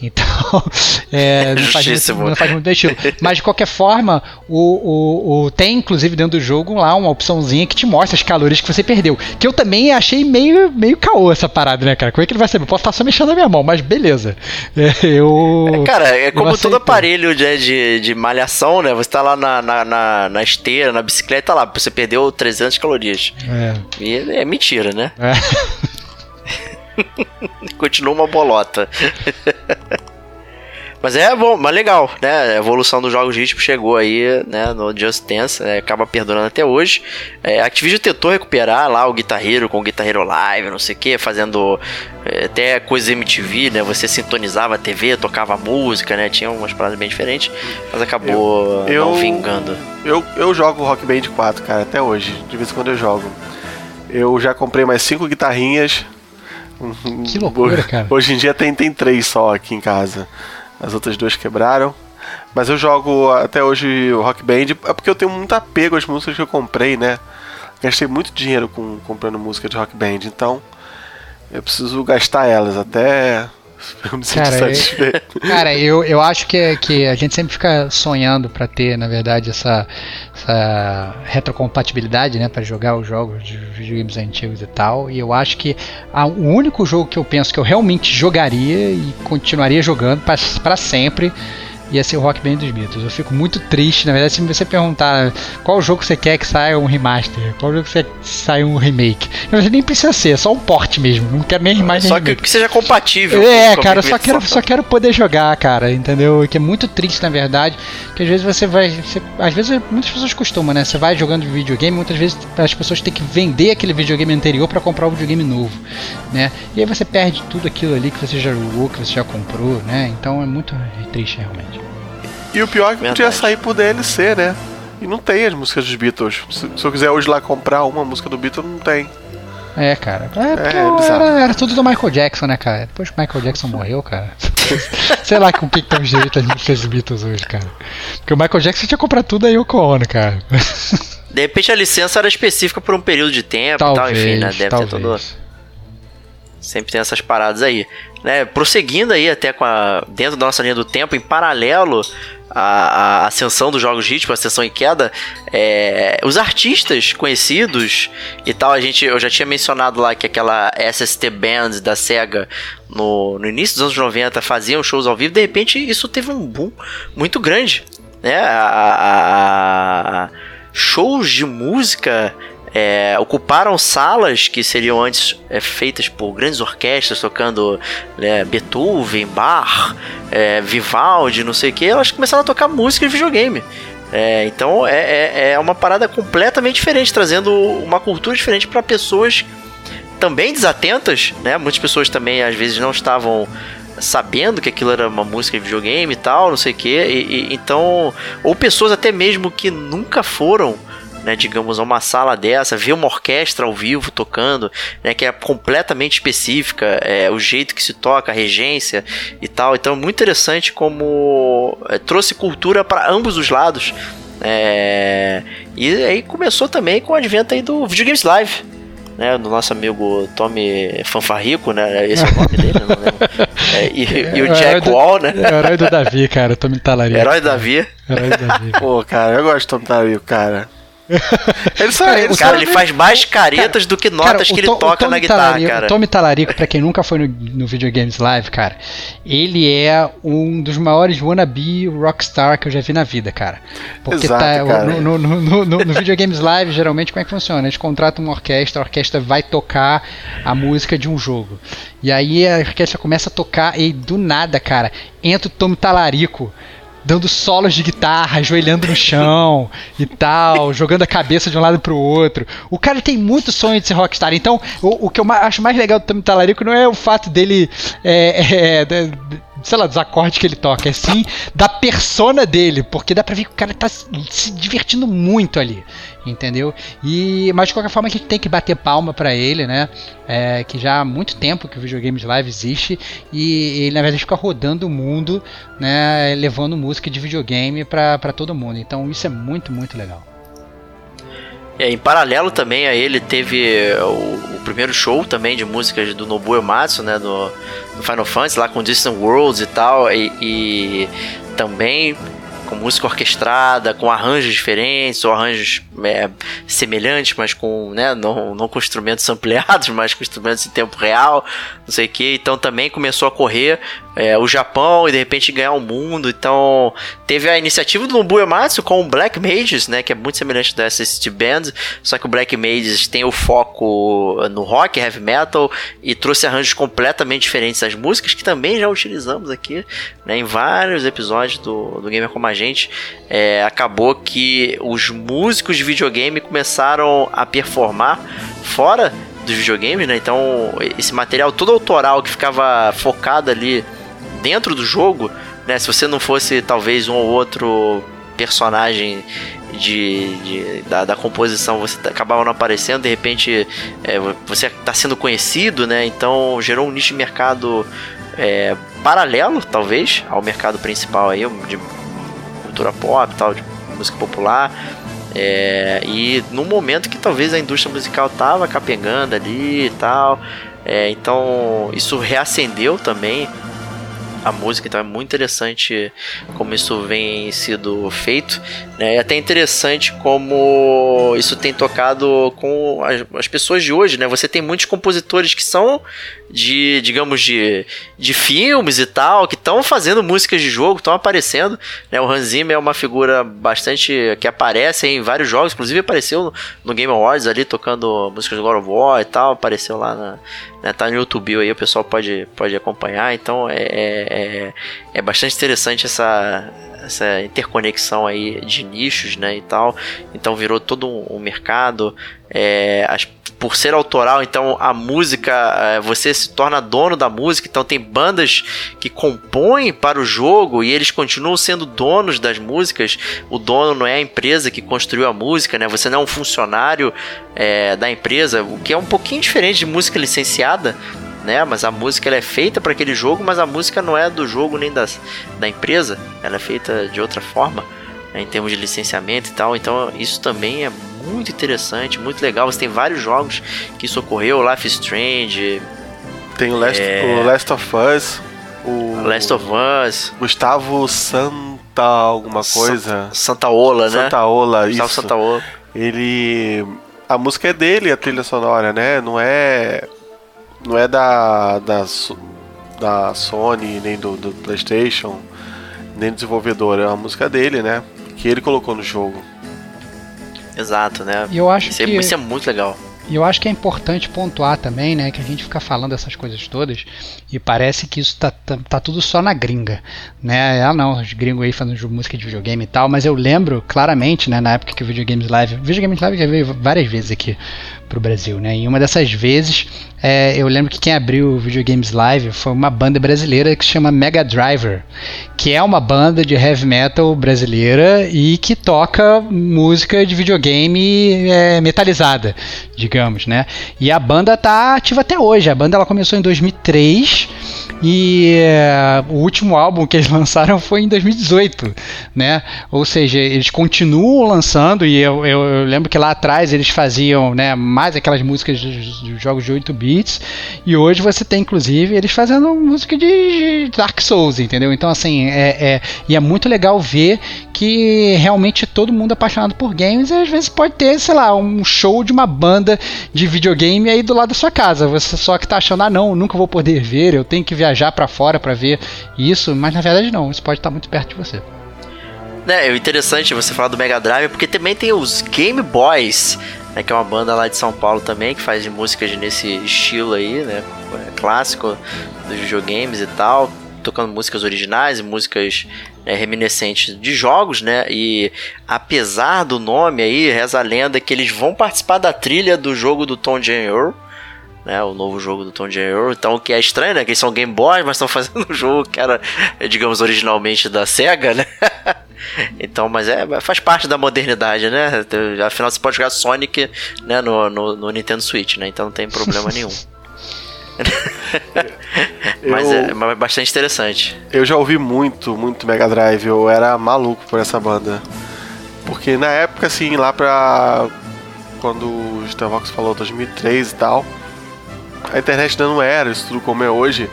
Então, é, não, faz muito, não faz muito estilo. Mas de qualquer forma, o, o, o, tem, inclusive, dentro do jogo lá uma opçãozinha que te mostra as calorias que você perdeu. Que eu também achei meio, meio caô essa parada, né, cara? Como é que ele vai saber? Posso estar só mexendo na minha mão, mas beleza. É, eu. É, cara, é como todo aparelho de, de, de, malhação, né? Você tá lá na, na, na, na esteira, na bicicleta, lá, você perdeu 300 calorias. É. E é mentira, né? É. Continua uma bolota. Mas é bom, mas legal, né? A evolução dos jogos de ritmo chegou aí, né? No Just Dance, né? acaba perdurando até hoje. É, a Activision tentou recuperar lá o guitarreiro com o guitarreiro live, não sei o que, fazendo é, até coisas MTV, né? Você sintonizava a TV, tocava música, né? Tinha umas paradas bem diferentes, mas acabou Eu- não eu- vingando. Eu, eu jogo Rock Band 4, cara, até hoje. De vez em quando eu jogo. Eu já comprei mais cinco guitarrinhas. Que loucura, cara. Hoje em dia tem, tem três só aqui em casa. As outras duas quebraram. Mas eu jogo até hoje o Rock Band. É porque eu tenho muito apego às músicas que eu comprei, né? Gastei muito dinheiro com, comprando música de Rock Band. Então, eu preciso gastar elas até eu me sentir Cara, é- satisfeito. Cara, eu, eu acho que, que a gente sempre fica sonhando pra ter, na verdade, essa, essa retrocompatibilidade, né, para jogar os jogos de videogames antigos e tal. E eu acho que a- o único jogo que eu penso que eu realmente jogaria e continuaria jogando pra sempre ia ser o Rock Band dos Beatles. Eu fico muito triste, na verdade, se você perguntar qual jogo você quer que saia um remaster, qual jogo você quer que saia um remake. Na verdade, nem precisa ser, é só um port mesmo. Não quero nem remaster Só nem que, remake. que seja compatível. É, com cara, eu só quero, só quero poder jogar, cara, entendeu? Que é muito triste, na verdade, que às vezes você vai. você- às vezes muitas pessoas costumam, né? Você vai jogando videogame, muitas vezes as pessoas têm que vender aquele videogame anterior pra comprar o videogame novo, né? E aí você perde tudo aquilo ali que você já jogou, que você já comprou, né? Então é muito triste, realmente. E o pior é que podia sair por DLC, né? E não tem as músicas dos Beatles. Se, se eu quiser hoje lá comprar uma música do Beatles, não tem. É, cara. É, porque É, bizarro. era, era tudo do Michael Jackson, né, cara? Depois que o Michael Jackson morreu, cara. Sei lá com o que os direitos das músicas dos Beatles hoje, cara. Porque o Michael Jackson tinha comprado tudo aí o Ono, cara. De repente a licença era específica por um período de tempo e tal, Talvez, enfim, né? Deve talvez. ter todo. Sempre tem essas paradas aí. Né? Prosseguindo aí até com a. dentro da nossa linha do tempo, em paralelo à, à ascensão dos jogos de ritmo, a ascensão em queda, é, os artistas conhecidos e tal, a gente, eu já tinha mencionado lá que aquela SST Band da SEGA no, no início dos anos 90 faziam shows ao vivo, de repente isso teve um boom muito grande. Né? A- a- a- shows de música é, ocuparam salas que seriam antes é, feitas por grandes orquestras tocando né, Beethoven, Bach, é, Vivaldi, não sei o que, elas começaram a tocar música de videogame. É, então é, é, é uma parada completamente diferente, trazendo uma cultura diferente para pessoas também desatentas, né? Muitas pessoas também às vezes não estavam sabendo que aquilo era uma música de videogame e tal, não sei o que, então ou pessoas até mesmo que nunca foram né, digamos, a uma sala dessa, ver uma orquestra ao vivo tocando, né, que é completamente específica, é, o jeito que se toca, a regência e tal. Então é muito interessante como é, trouxe cultura para ambos os lados. É, e aí começou também com o advento aí do Videogames Live. Né, do nosso amigo Tommy Fanfarrico, né? Esse é o nome dele, não lembro. É, e, e o É, Jack é do- Wall, né? É o herói do Davi, cara. Me talarico. Herói da Via. Herói do Davi. Pô, cara, eu gosto de Tom Tarico, cara. Ele só, Cara, ele Cara, ele faz mais caretas do que notas Cara, que ele Tom- o toca na guitarra, Talarico- cara. O Tommy Talarico, pra quem nunca foi no, no Videogames Live, cara, ele é um dos maiores wannabe rockstar que eu já vi na vida, cara. Porque Exato, tá, cara. No, no, no, no- no Videogames Live, geralmente, como é que funciona? Eles contratam uma orquestra, a orquestra vai tocar a música de um jogo. E aí a orquestra começa a tocar e do nada, cara, entra o Tommy Talarico dando solos de guitarra, ajoelhando no chão e tal, jogando a cabeça de um lado pro outro. O cara tem muito sonho de ser rockstar. Então, o, o que eu acho mais legal do Tommy Talarico não é o fato dele, é, é, de- sei lá, dos acordes que ele toca, é sim da persona dele, porque dá pra ver que o cara tá se divertindo muito ali, entendeu? E, mas de qualquer forma a gente tem que bater palma pra ele, né? É, que já há muito tempo que o videogames live existe e ele na verdade fica rodando o mundo, né, levando música de videogame pra todo mundo. Então isso é muito, muito legal. É, em paralelo também a ele teve o, o primeiro show também de músicas do Nobuo Uematsu, né, do, do Final Fantasy lá com Distant Worlds e tal, e, e também com música orquestrada, com arranjos diferentes, ou arranjos é, semelhantes, mas com, né, não, não com instrumentos ampliados, mas com instrumentos em tempo real, não sei o que. Então também começou a correr é, o Japão e de repente ganhar o mundo. Então teve a iniciativa do Nobuo Ematsu com o Black Mages, né, que é muito semelhante da SST Band, só que o Black Mages tem o foco no rock, heavy metal e trouxe arranjos completamente diferentes das músicas que também já utilizamos aqui, né, em vários episódios do, do Gamer Como a Gente. É, acabou que os músicos de videogame começaram a performar fora dos videogames, né? Então, esse material todo autoral que ficava focado ali dentro do jogo, né? Se você não fosse talvez um ou outro personagem de, de da, da, composição, você acabava não aparecendo, de repente é, você está sendo conhecido, né? Então gerou um nicho de mercado é, paralelo, talvez, ao mercado principal aí, de cultura pop, tal, de música popular. É, e no momento que talvez a indústria musical tava capengando ali e tal, é, então isso reacendeu também a música, então é muito interessante como isso vem sido feito. Né? É até interessante como isso tem tocado com as, as, pessoas de hoje, né? Você tem muitos compositores que são de, digamos, de, de filmes e tal, que estão fazendo músicas de jogo, estão aparecendo. Né? O Hans Zimmer é uma figura bastante que aparece em vários jogos, inclusive apareceu no, no Game Awards ali tocando músicas do God of War e tal, apareceu lá na, né, tá no YouTube aí, o pessoal pode, pode acompanhar. Então é, é, é, é bastante interessante essa, essa interconexão aí de nichos, né, e tal. Então virou todo um, um mercado. É, as, por ser autoral, então a música, é, você se torna dono da música. Então tem bandas que compõem para o jogo e eles continuam sendo donos das músicas. O dono não é a empresa que construiu a música, né? Você não é um funcionário é, da empresa, o que é um pouquinho diferente de música licenciada. Né? Mas a música ela é feita para aquele jogo, mas a música não é do jogo nem das, da empresa, ela é feita de outra forma, né? em termos de licenciamento e tal. Então isso também é muito interessante, muito legal. Você tem vários jogos que isso ocorreu, Life is Strange. Tem o Last, é... o Last of Us. O Last of Us. Gustavo Santa alguma coisa. Santa Ola, né? Santa Ola, Gustavo isso. Santa Ola. Ele... A música é dele, a trilha sonora, né? Não é... Não é da... da, da Sony, nem do, do Playstation, nem do desenvolvedor. É uma música dele, né? Que ele colocou no jogo. Exato, né? E eu acho isso, é que... É, isso é muito legal. E eu acho que é importante pontuar também, né, que a gente fica falando essas coisas todas e parece que isso tá, tá, tá, tudo só na gringa, né? Ah, não, os gringos aí fazendo música de videogame e tal, mas eu lembro claramente, né, na época que o Videogames Live, Videogames Live já veio várias vezes aqui pro Brasil, né? E uma dessas vezes, é, eu lembro que quem abriu o Videogames Live foi uma banda brasileira que se chama Mega Driver, que é uma banda de heavy metal brasileira e que toca música de videogame é, metalizada, digamos, né? E a banda tá ativa até hoje. A banda ela começou em 2003 e é, o último álbum que eles lançaram foi em 2018, né? Ou seja, eles continuam lançando e eu, eu, eu lembro que lá atrás eles faziam, né, mais aquelas músicas dos, jogos de 8 bits e hoje você tem inclusive eles fazendo música de Dark Souls, entendeu? Então assim, é, é e é muito legal ver que realmente todo mundo é apaixonado por games e às vezes pode ter, sei lá, um show de uma banda de videogame aí do lado da sua casa. Você só que tá achando, ah não, nunca vou poder ver, eu tenho que viajar para fora para ver isso, mas na verdade não, isso pode estar muito perto de você. É, interessante você falar do Mega Drive, porque também tem os Game Boys, né, que é uma banda lá de São Paulo também, que faz músicas nesse estilo aí, né, clássico dos videogames e tal tocando músicas originais e músicas é, reminiscentes de jogos, né? E apesar do nome aí, reza a lenda que eles vão participar da trilha do jogo do Tom Jr., né, o novo jogo do Tom Jr. Então, o que é estranho, né? Que eles são Game Boy, mas estão fazendo um jogo que era, digamos, originalmente da SEGA, né? Então, mas é, faz parte da modernidade, né? Afinal, você pode jogar Sonic né, no, no, no Nintendo Switch, né? Então não tem problema nenhum. Mas é, é bastante interessante. Eu já ouvi muito, muito Mega Drive. Eu era maluco por essa banda. Porque na época, assim, lá pra. Quando o Starvox falou 2003 e tal, a internet ainda não era isso tudo como é hoje.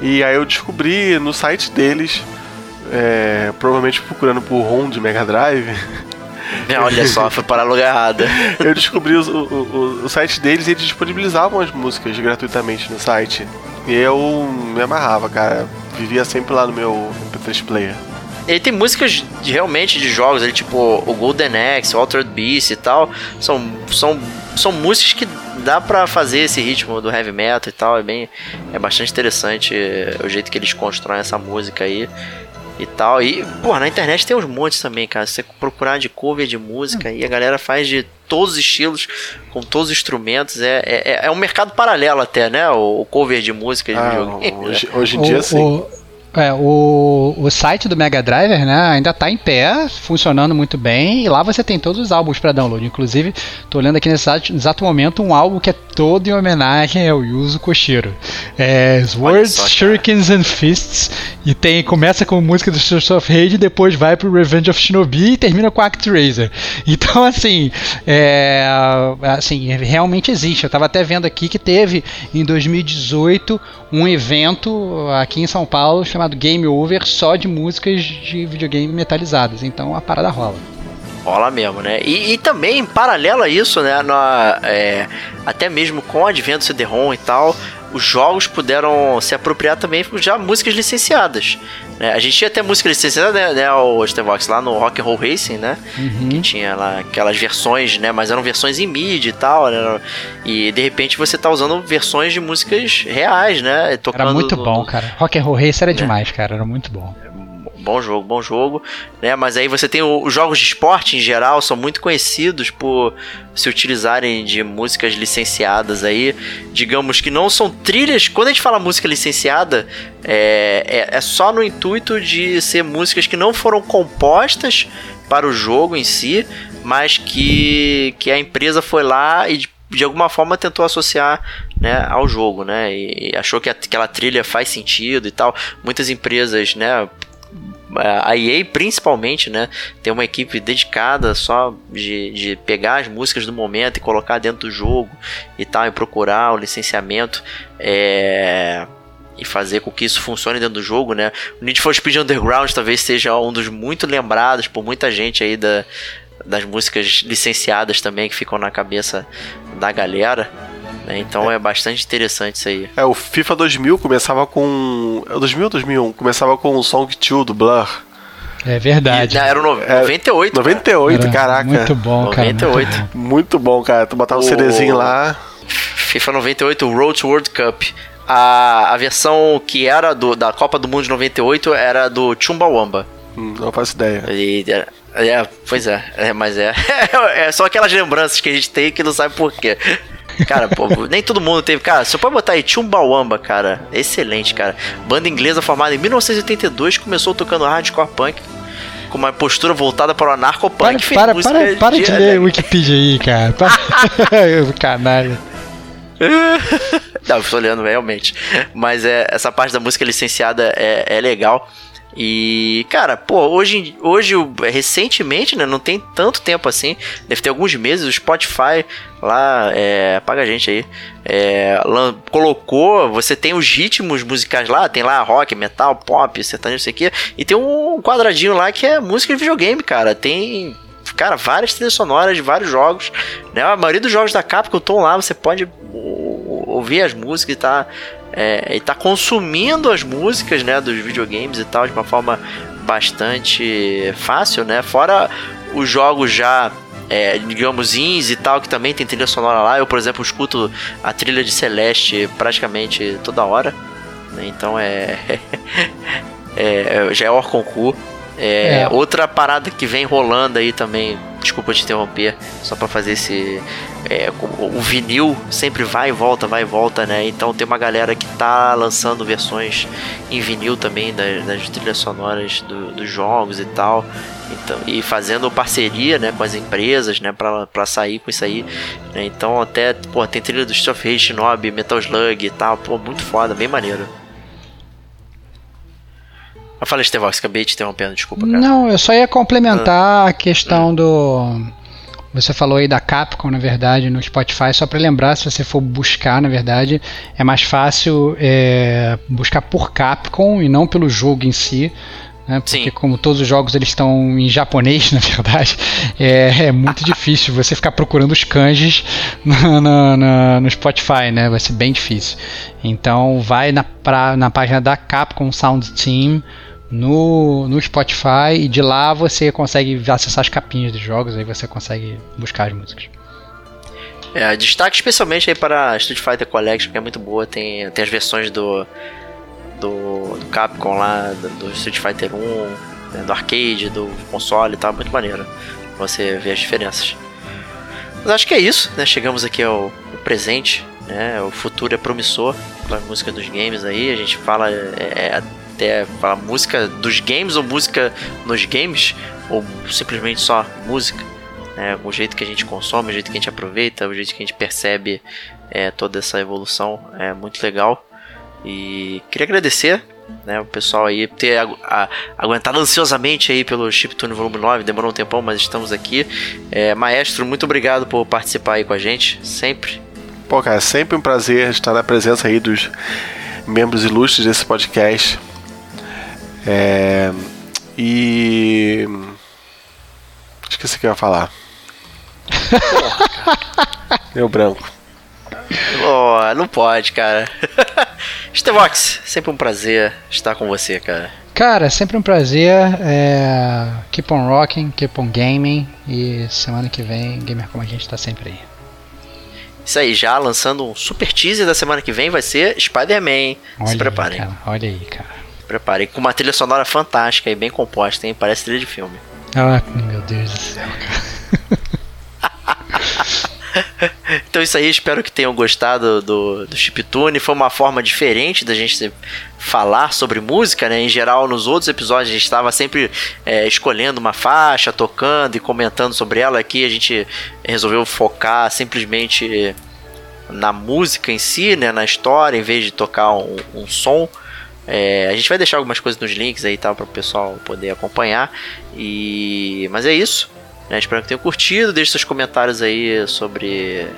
E aí eu descobri no site deles é, provavelmente procurando por ROM de Mega Drive. Olha só, foi para lugar errado. Eu descobri o, o, o, site deles e eles disponibilizavam as músicas gratuitamente no site. E eu me amarrava, cara. Vivia sempre lá no meu MP3 Player. Ele tem músicas de, realmente de jogos, ele tipo o Golden Axe, o Altered Beast e tal. São, são, são músicas que dá pra fazer esse ritmo do heavy metal e tal. É bem. É bastante interessante o jeito que eles constroem essa música aí e tal. E, pô, na internet tem uns montes também, cara. Se você procurar de cover de música e a galera faz de todos os estilos, com todos os instrumentos. É, é, é um mercado paralelo até, né? O, cover de música de ah, videogame. Hoje, hoje em dia, o, sim. O, é, o, o site do Mega Driver né, ainda está em pé, funcionando muito bem, e lá você tem todos os álbuns para download. Inclusive, estou olhando aqui nesse exato momento um álbum que é todo em homenagem ao Yuzo Koshiro. É, Swords, só, Shurikens and Fists, e tem, começa com música do Streets of Rage, depois vai pro Revenge of Shinobi e termina com ActRaiser. Então, assim, é, assim, realmente existe. Eu estava até vendo aqui que teve em 2018 um evento aqui em São Paulo chamado Game Over só de músicas de videogame metalizadas. Então a parada rola. Rola mesmo, né? E, e também, em paralelo a isso, né? Na, é, até mesmo com o advento do CD-ROM e tal, os jogos puderam se apropriar também de músicas licenciadas. Né? A gente tinha até música licenciada, né, né o Stevox, lá no Rock and Roll Racing, né? Uhum. Que tinha lá aquelas versões, né? Mas eram versões em MIDI e tal, né? E de repente você tá usando versões de músicas reais, né? Tocando era muito no, bom, cara. Rock and Roll Racing era né? demais, cara. Era muito bom bom jogo, bom jogo, né? Mas aí você tem os jogos de esporte em geral são muito conhecidos por se utilizarem de músicas licenciadas aí, digamos que não são trilhas. Quando a gente fala música licenciada, é, é, é só no intuito de ser músicas que não foram compostas para o jogo em si, mas que, que a empresa foi lá e de alguma forma tentou associar né, ao jogo, né, e achou que aquela trilha faz sentido e tal. Muitas empresas, né, a EA principalmente, né, tem uma equipe dedicada só de, de pegar as músicas do momento e colocar dentro do jogo e tal, e procurar o licenciamento. É e fazer com que isso funcione dentro do jogo, né? O Need for Speed Underground talvez seja um dos muito lembrados por muita gente aí da, das músicas licenciadas também que ficam na cabeça da galera. Né? Então é. é. bastante interessante isso aí. É, o FIFA 2000 começava com. 2000 ou 2001? Começava com o Song 2 do Blur. É verdade. E, era o no, 98. 98, era caraca. Muito bom, cara. 98. Muito bom, muito bom cara. Tu botava o, o CDzinho lá. FIFA 98, Road to World Cup. A, a versão que era do, da Copa do Mundo de 98 era do Chumbawamba. Hum, não faço ideia. E, é, pois é, é mas é, é só aquelas lembranças que a gente tem que não sabe por quê. Cara, pô, nem todo mundo teve. Cara, você pode botar aí Chumbawamba, cara. Excelente, cara. Banda inglesa formada em 1982, começou tocando hardcore punk com uma postura voltada para o anarcopunk. Para, para, para, para de, de ler o Wikipedia aí, cara. Canalha. Não, eu tô olhando realmente. Mas é, essa parte da música licenciada é, é legal. E, cara, pô, hoje, hoje, recentemente, né, não tem tanto tempo assim, deve ter alguns meses, o Spotify lá, é, paga a gente aí, é, colocou, você tem os ritmos musicais lá, tem lá rock, metal, pop, sertanejo, não sei o que, e tem um quadradinho lá que é música de videogame, cara, tem cara, várias trilhas sonoras de vários jogos. Né? A maioria dos jogos da Capcom estão lá, você pode ouvir as músicas e tá é, e tá consumindo as músicas né, dos videogames e tal de uma forma bastante fácil, né? Fora os jogos já é, digamos, ins e tal, que também tem trilha sonora lá. Eu, por exemplo, escuto a trilha de Celeste praticamente toda hora. Né? Então é, é. já é Orconcu. É, é. Outra parada que vem rolando aí também, desculpa te interromper, só para fazer esse. É, o vinil sempre vai e volta, vai e volta, né? Então tem uma galera que tá lançando versões em vinil também das, das trilhas sonoras do, dos jogos e tal. Então, e fazendo parceria né, com as empresas né, pra, pra sair com isso aí. Né? Então até, pô, tem trilha do of Rage, Shinobi, Metal Slug e tal, pô, muito foda, bem maneiro. Eu falei, Estevox, acabei te interrompendo, desculpa, cara. Não, eu só ia complementar ah. a questão do. Você falou aí da Capcom, na verdade, no Spotify, só para lembrar, se você for buscar, na verdade, é mais fácil é, buscar por Capcom e não pelo jogo em si. né? Porque Sim. como todos os jogos eles estão em japonês, na verdade, é, é muito difícil você ficar procurando os kanjis no, no, no, no, Spotify, né? Vai ser bem difícil. Então vai na, pra, na página da Capcom Sound Team no, no Spotify e de lá você consegue acessar as capinhas dos jogos, aí você consegue buscar as músicas. É, destaque especialmente aí para Street Fighter Collection, que é muito boa, tem, tem as versões do do, do Capcom lá, do, do, Street Fighter 1, né, do arcade, do console e tal, muito maneiro. Você ver as diferenças. Mas acho que é isso, né? Chegamos aqui ao, ao presente, né? O futuro é promissor pela música dos games aí. A gente fala é, é, até fala música dos games ou música nos games ou simplesmente só música. Né? O jeito que a gente consome, o jeito que a gente aproveita, o jeito que a gente percebe é, toda essa evolução é muito legal. E queria agradecer né, o pessoal aí ter agu aguentado ansiosamente aí pelo Chiptune Volume 9, demorou um tempão, mas estamos aqui. É, Maestro, muito obrigado por participar aí com a gente, sempre. Pô, cara, é sempre um prazer estar na presença aí dos membros ilustres desse podcast. É, e. Esqueci o que eu ia falar. Meu branco. Oh, não pode, cara. Stevox, sempre um prazer estar com você, cara. Cara, sempre um prazer. É... Keep on rocking, keep on gaming. E semana que vem, Gamer Como a gente tá sempre aí. Isso aí, já lançando um super teaser da semana que vem vai ser Spider-Man. Se preparem. Aí, olha aí, cara. Se preparem. Com uma trilha sonora fantástica e bem composta, hein? Parece trilha de filme. Ah, meu Deus do céu, cara. então isso aí, espero que tenham gostado do, do Chiptune. Foi uma forma diferente da gente falar sobre música, né? Em geral, nos outros episódios a gente estava sempre é, escolhendo uma faixa, tocando e comentando sobre ela. Aqui a gente resolveu focar simplesmente na música em si, né? Na história, em vez de tocar um, um som. É, a gente vai deixar algumas coisas nos links aí, tá? Para o pessoal poder acompanhar. E mas é isso. Né? Espero que tenham curtido. Deixe seus comentários aí sobre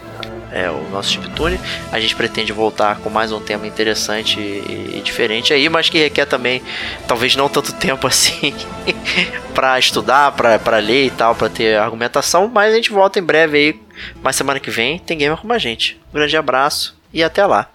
é, o nosso chiptune. A gente pretende voltar com mais um tema interessante e, e diferente aí, mas que requer também, talvez não tanto tempo assim, para estudar, para ler e tal, para ter argumentação. Mas a gente volta em breve aí. Mas semana que vem tem gamer com a gente. Um grande abraço e até lá.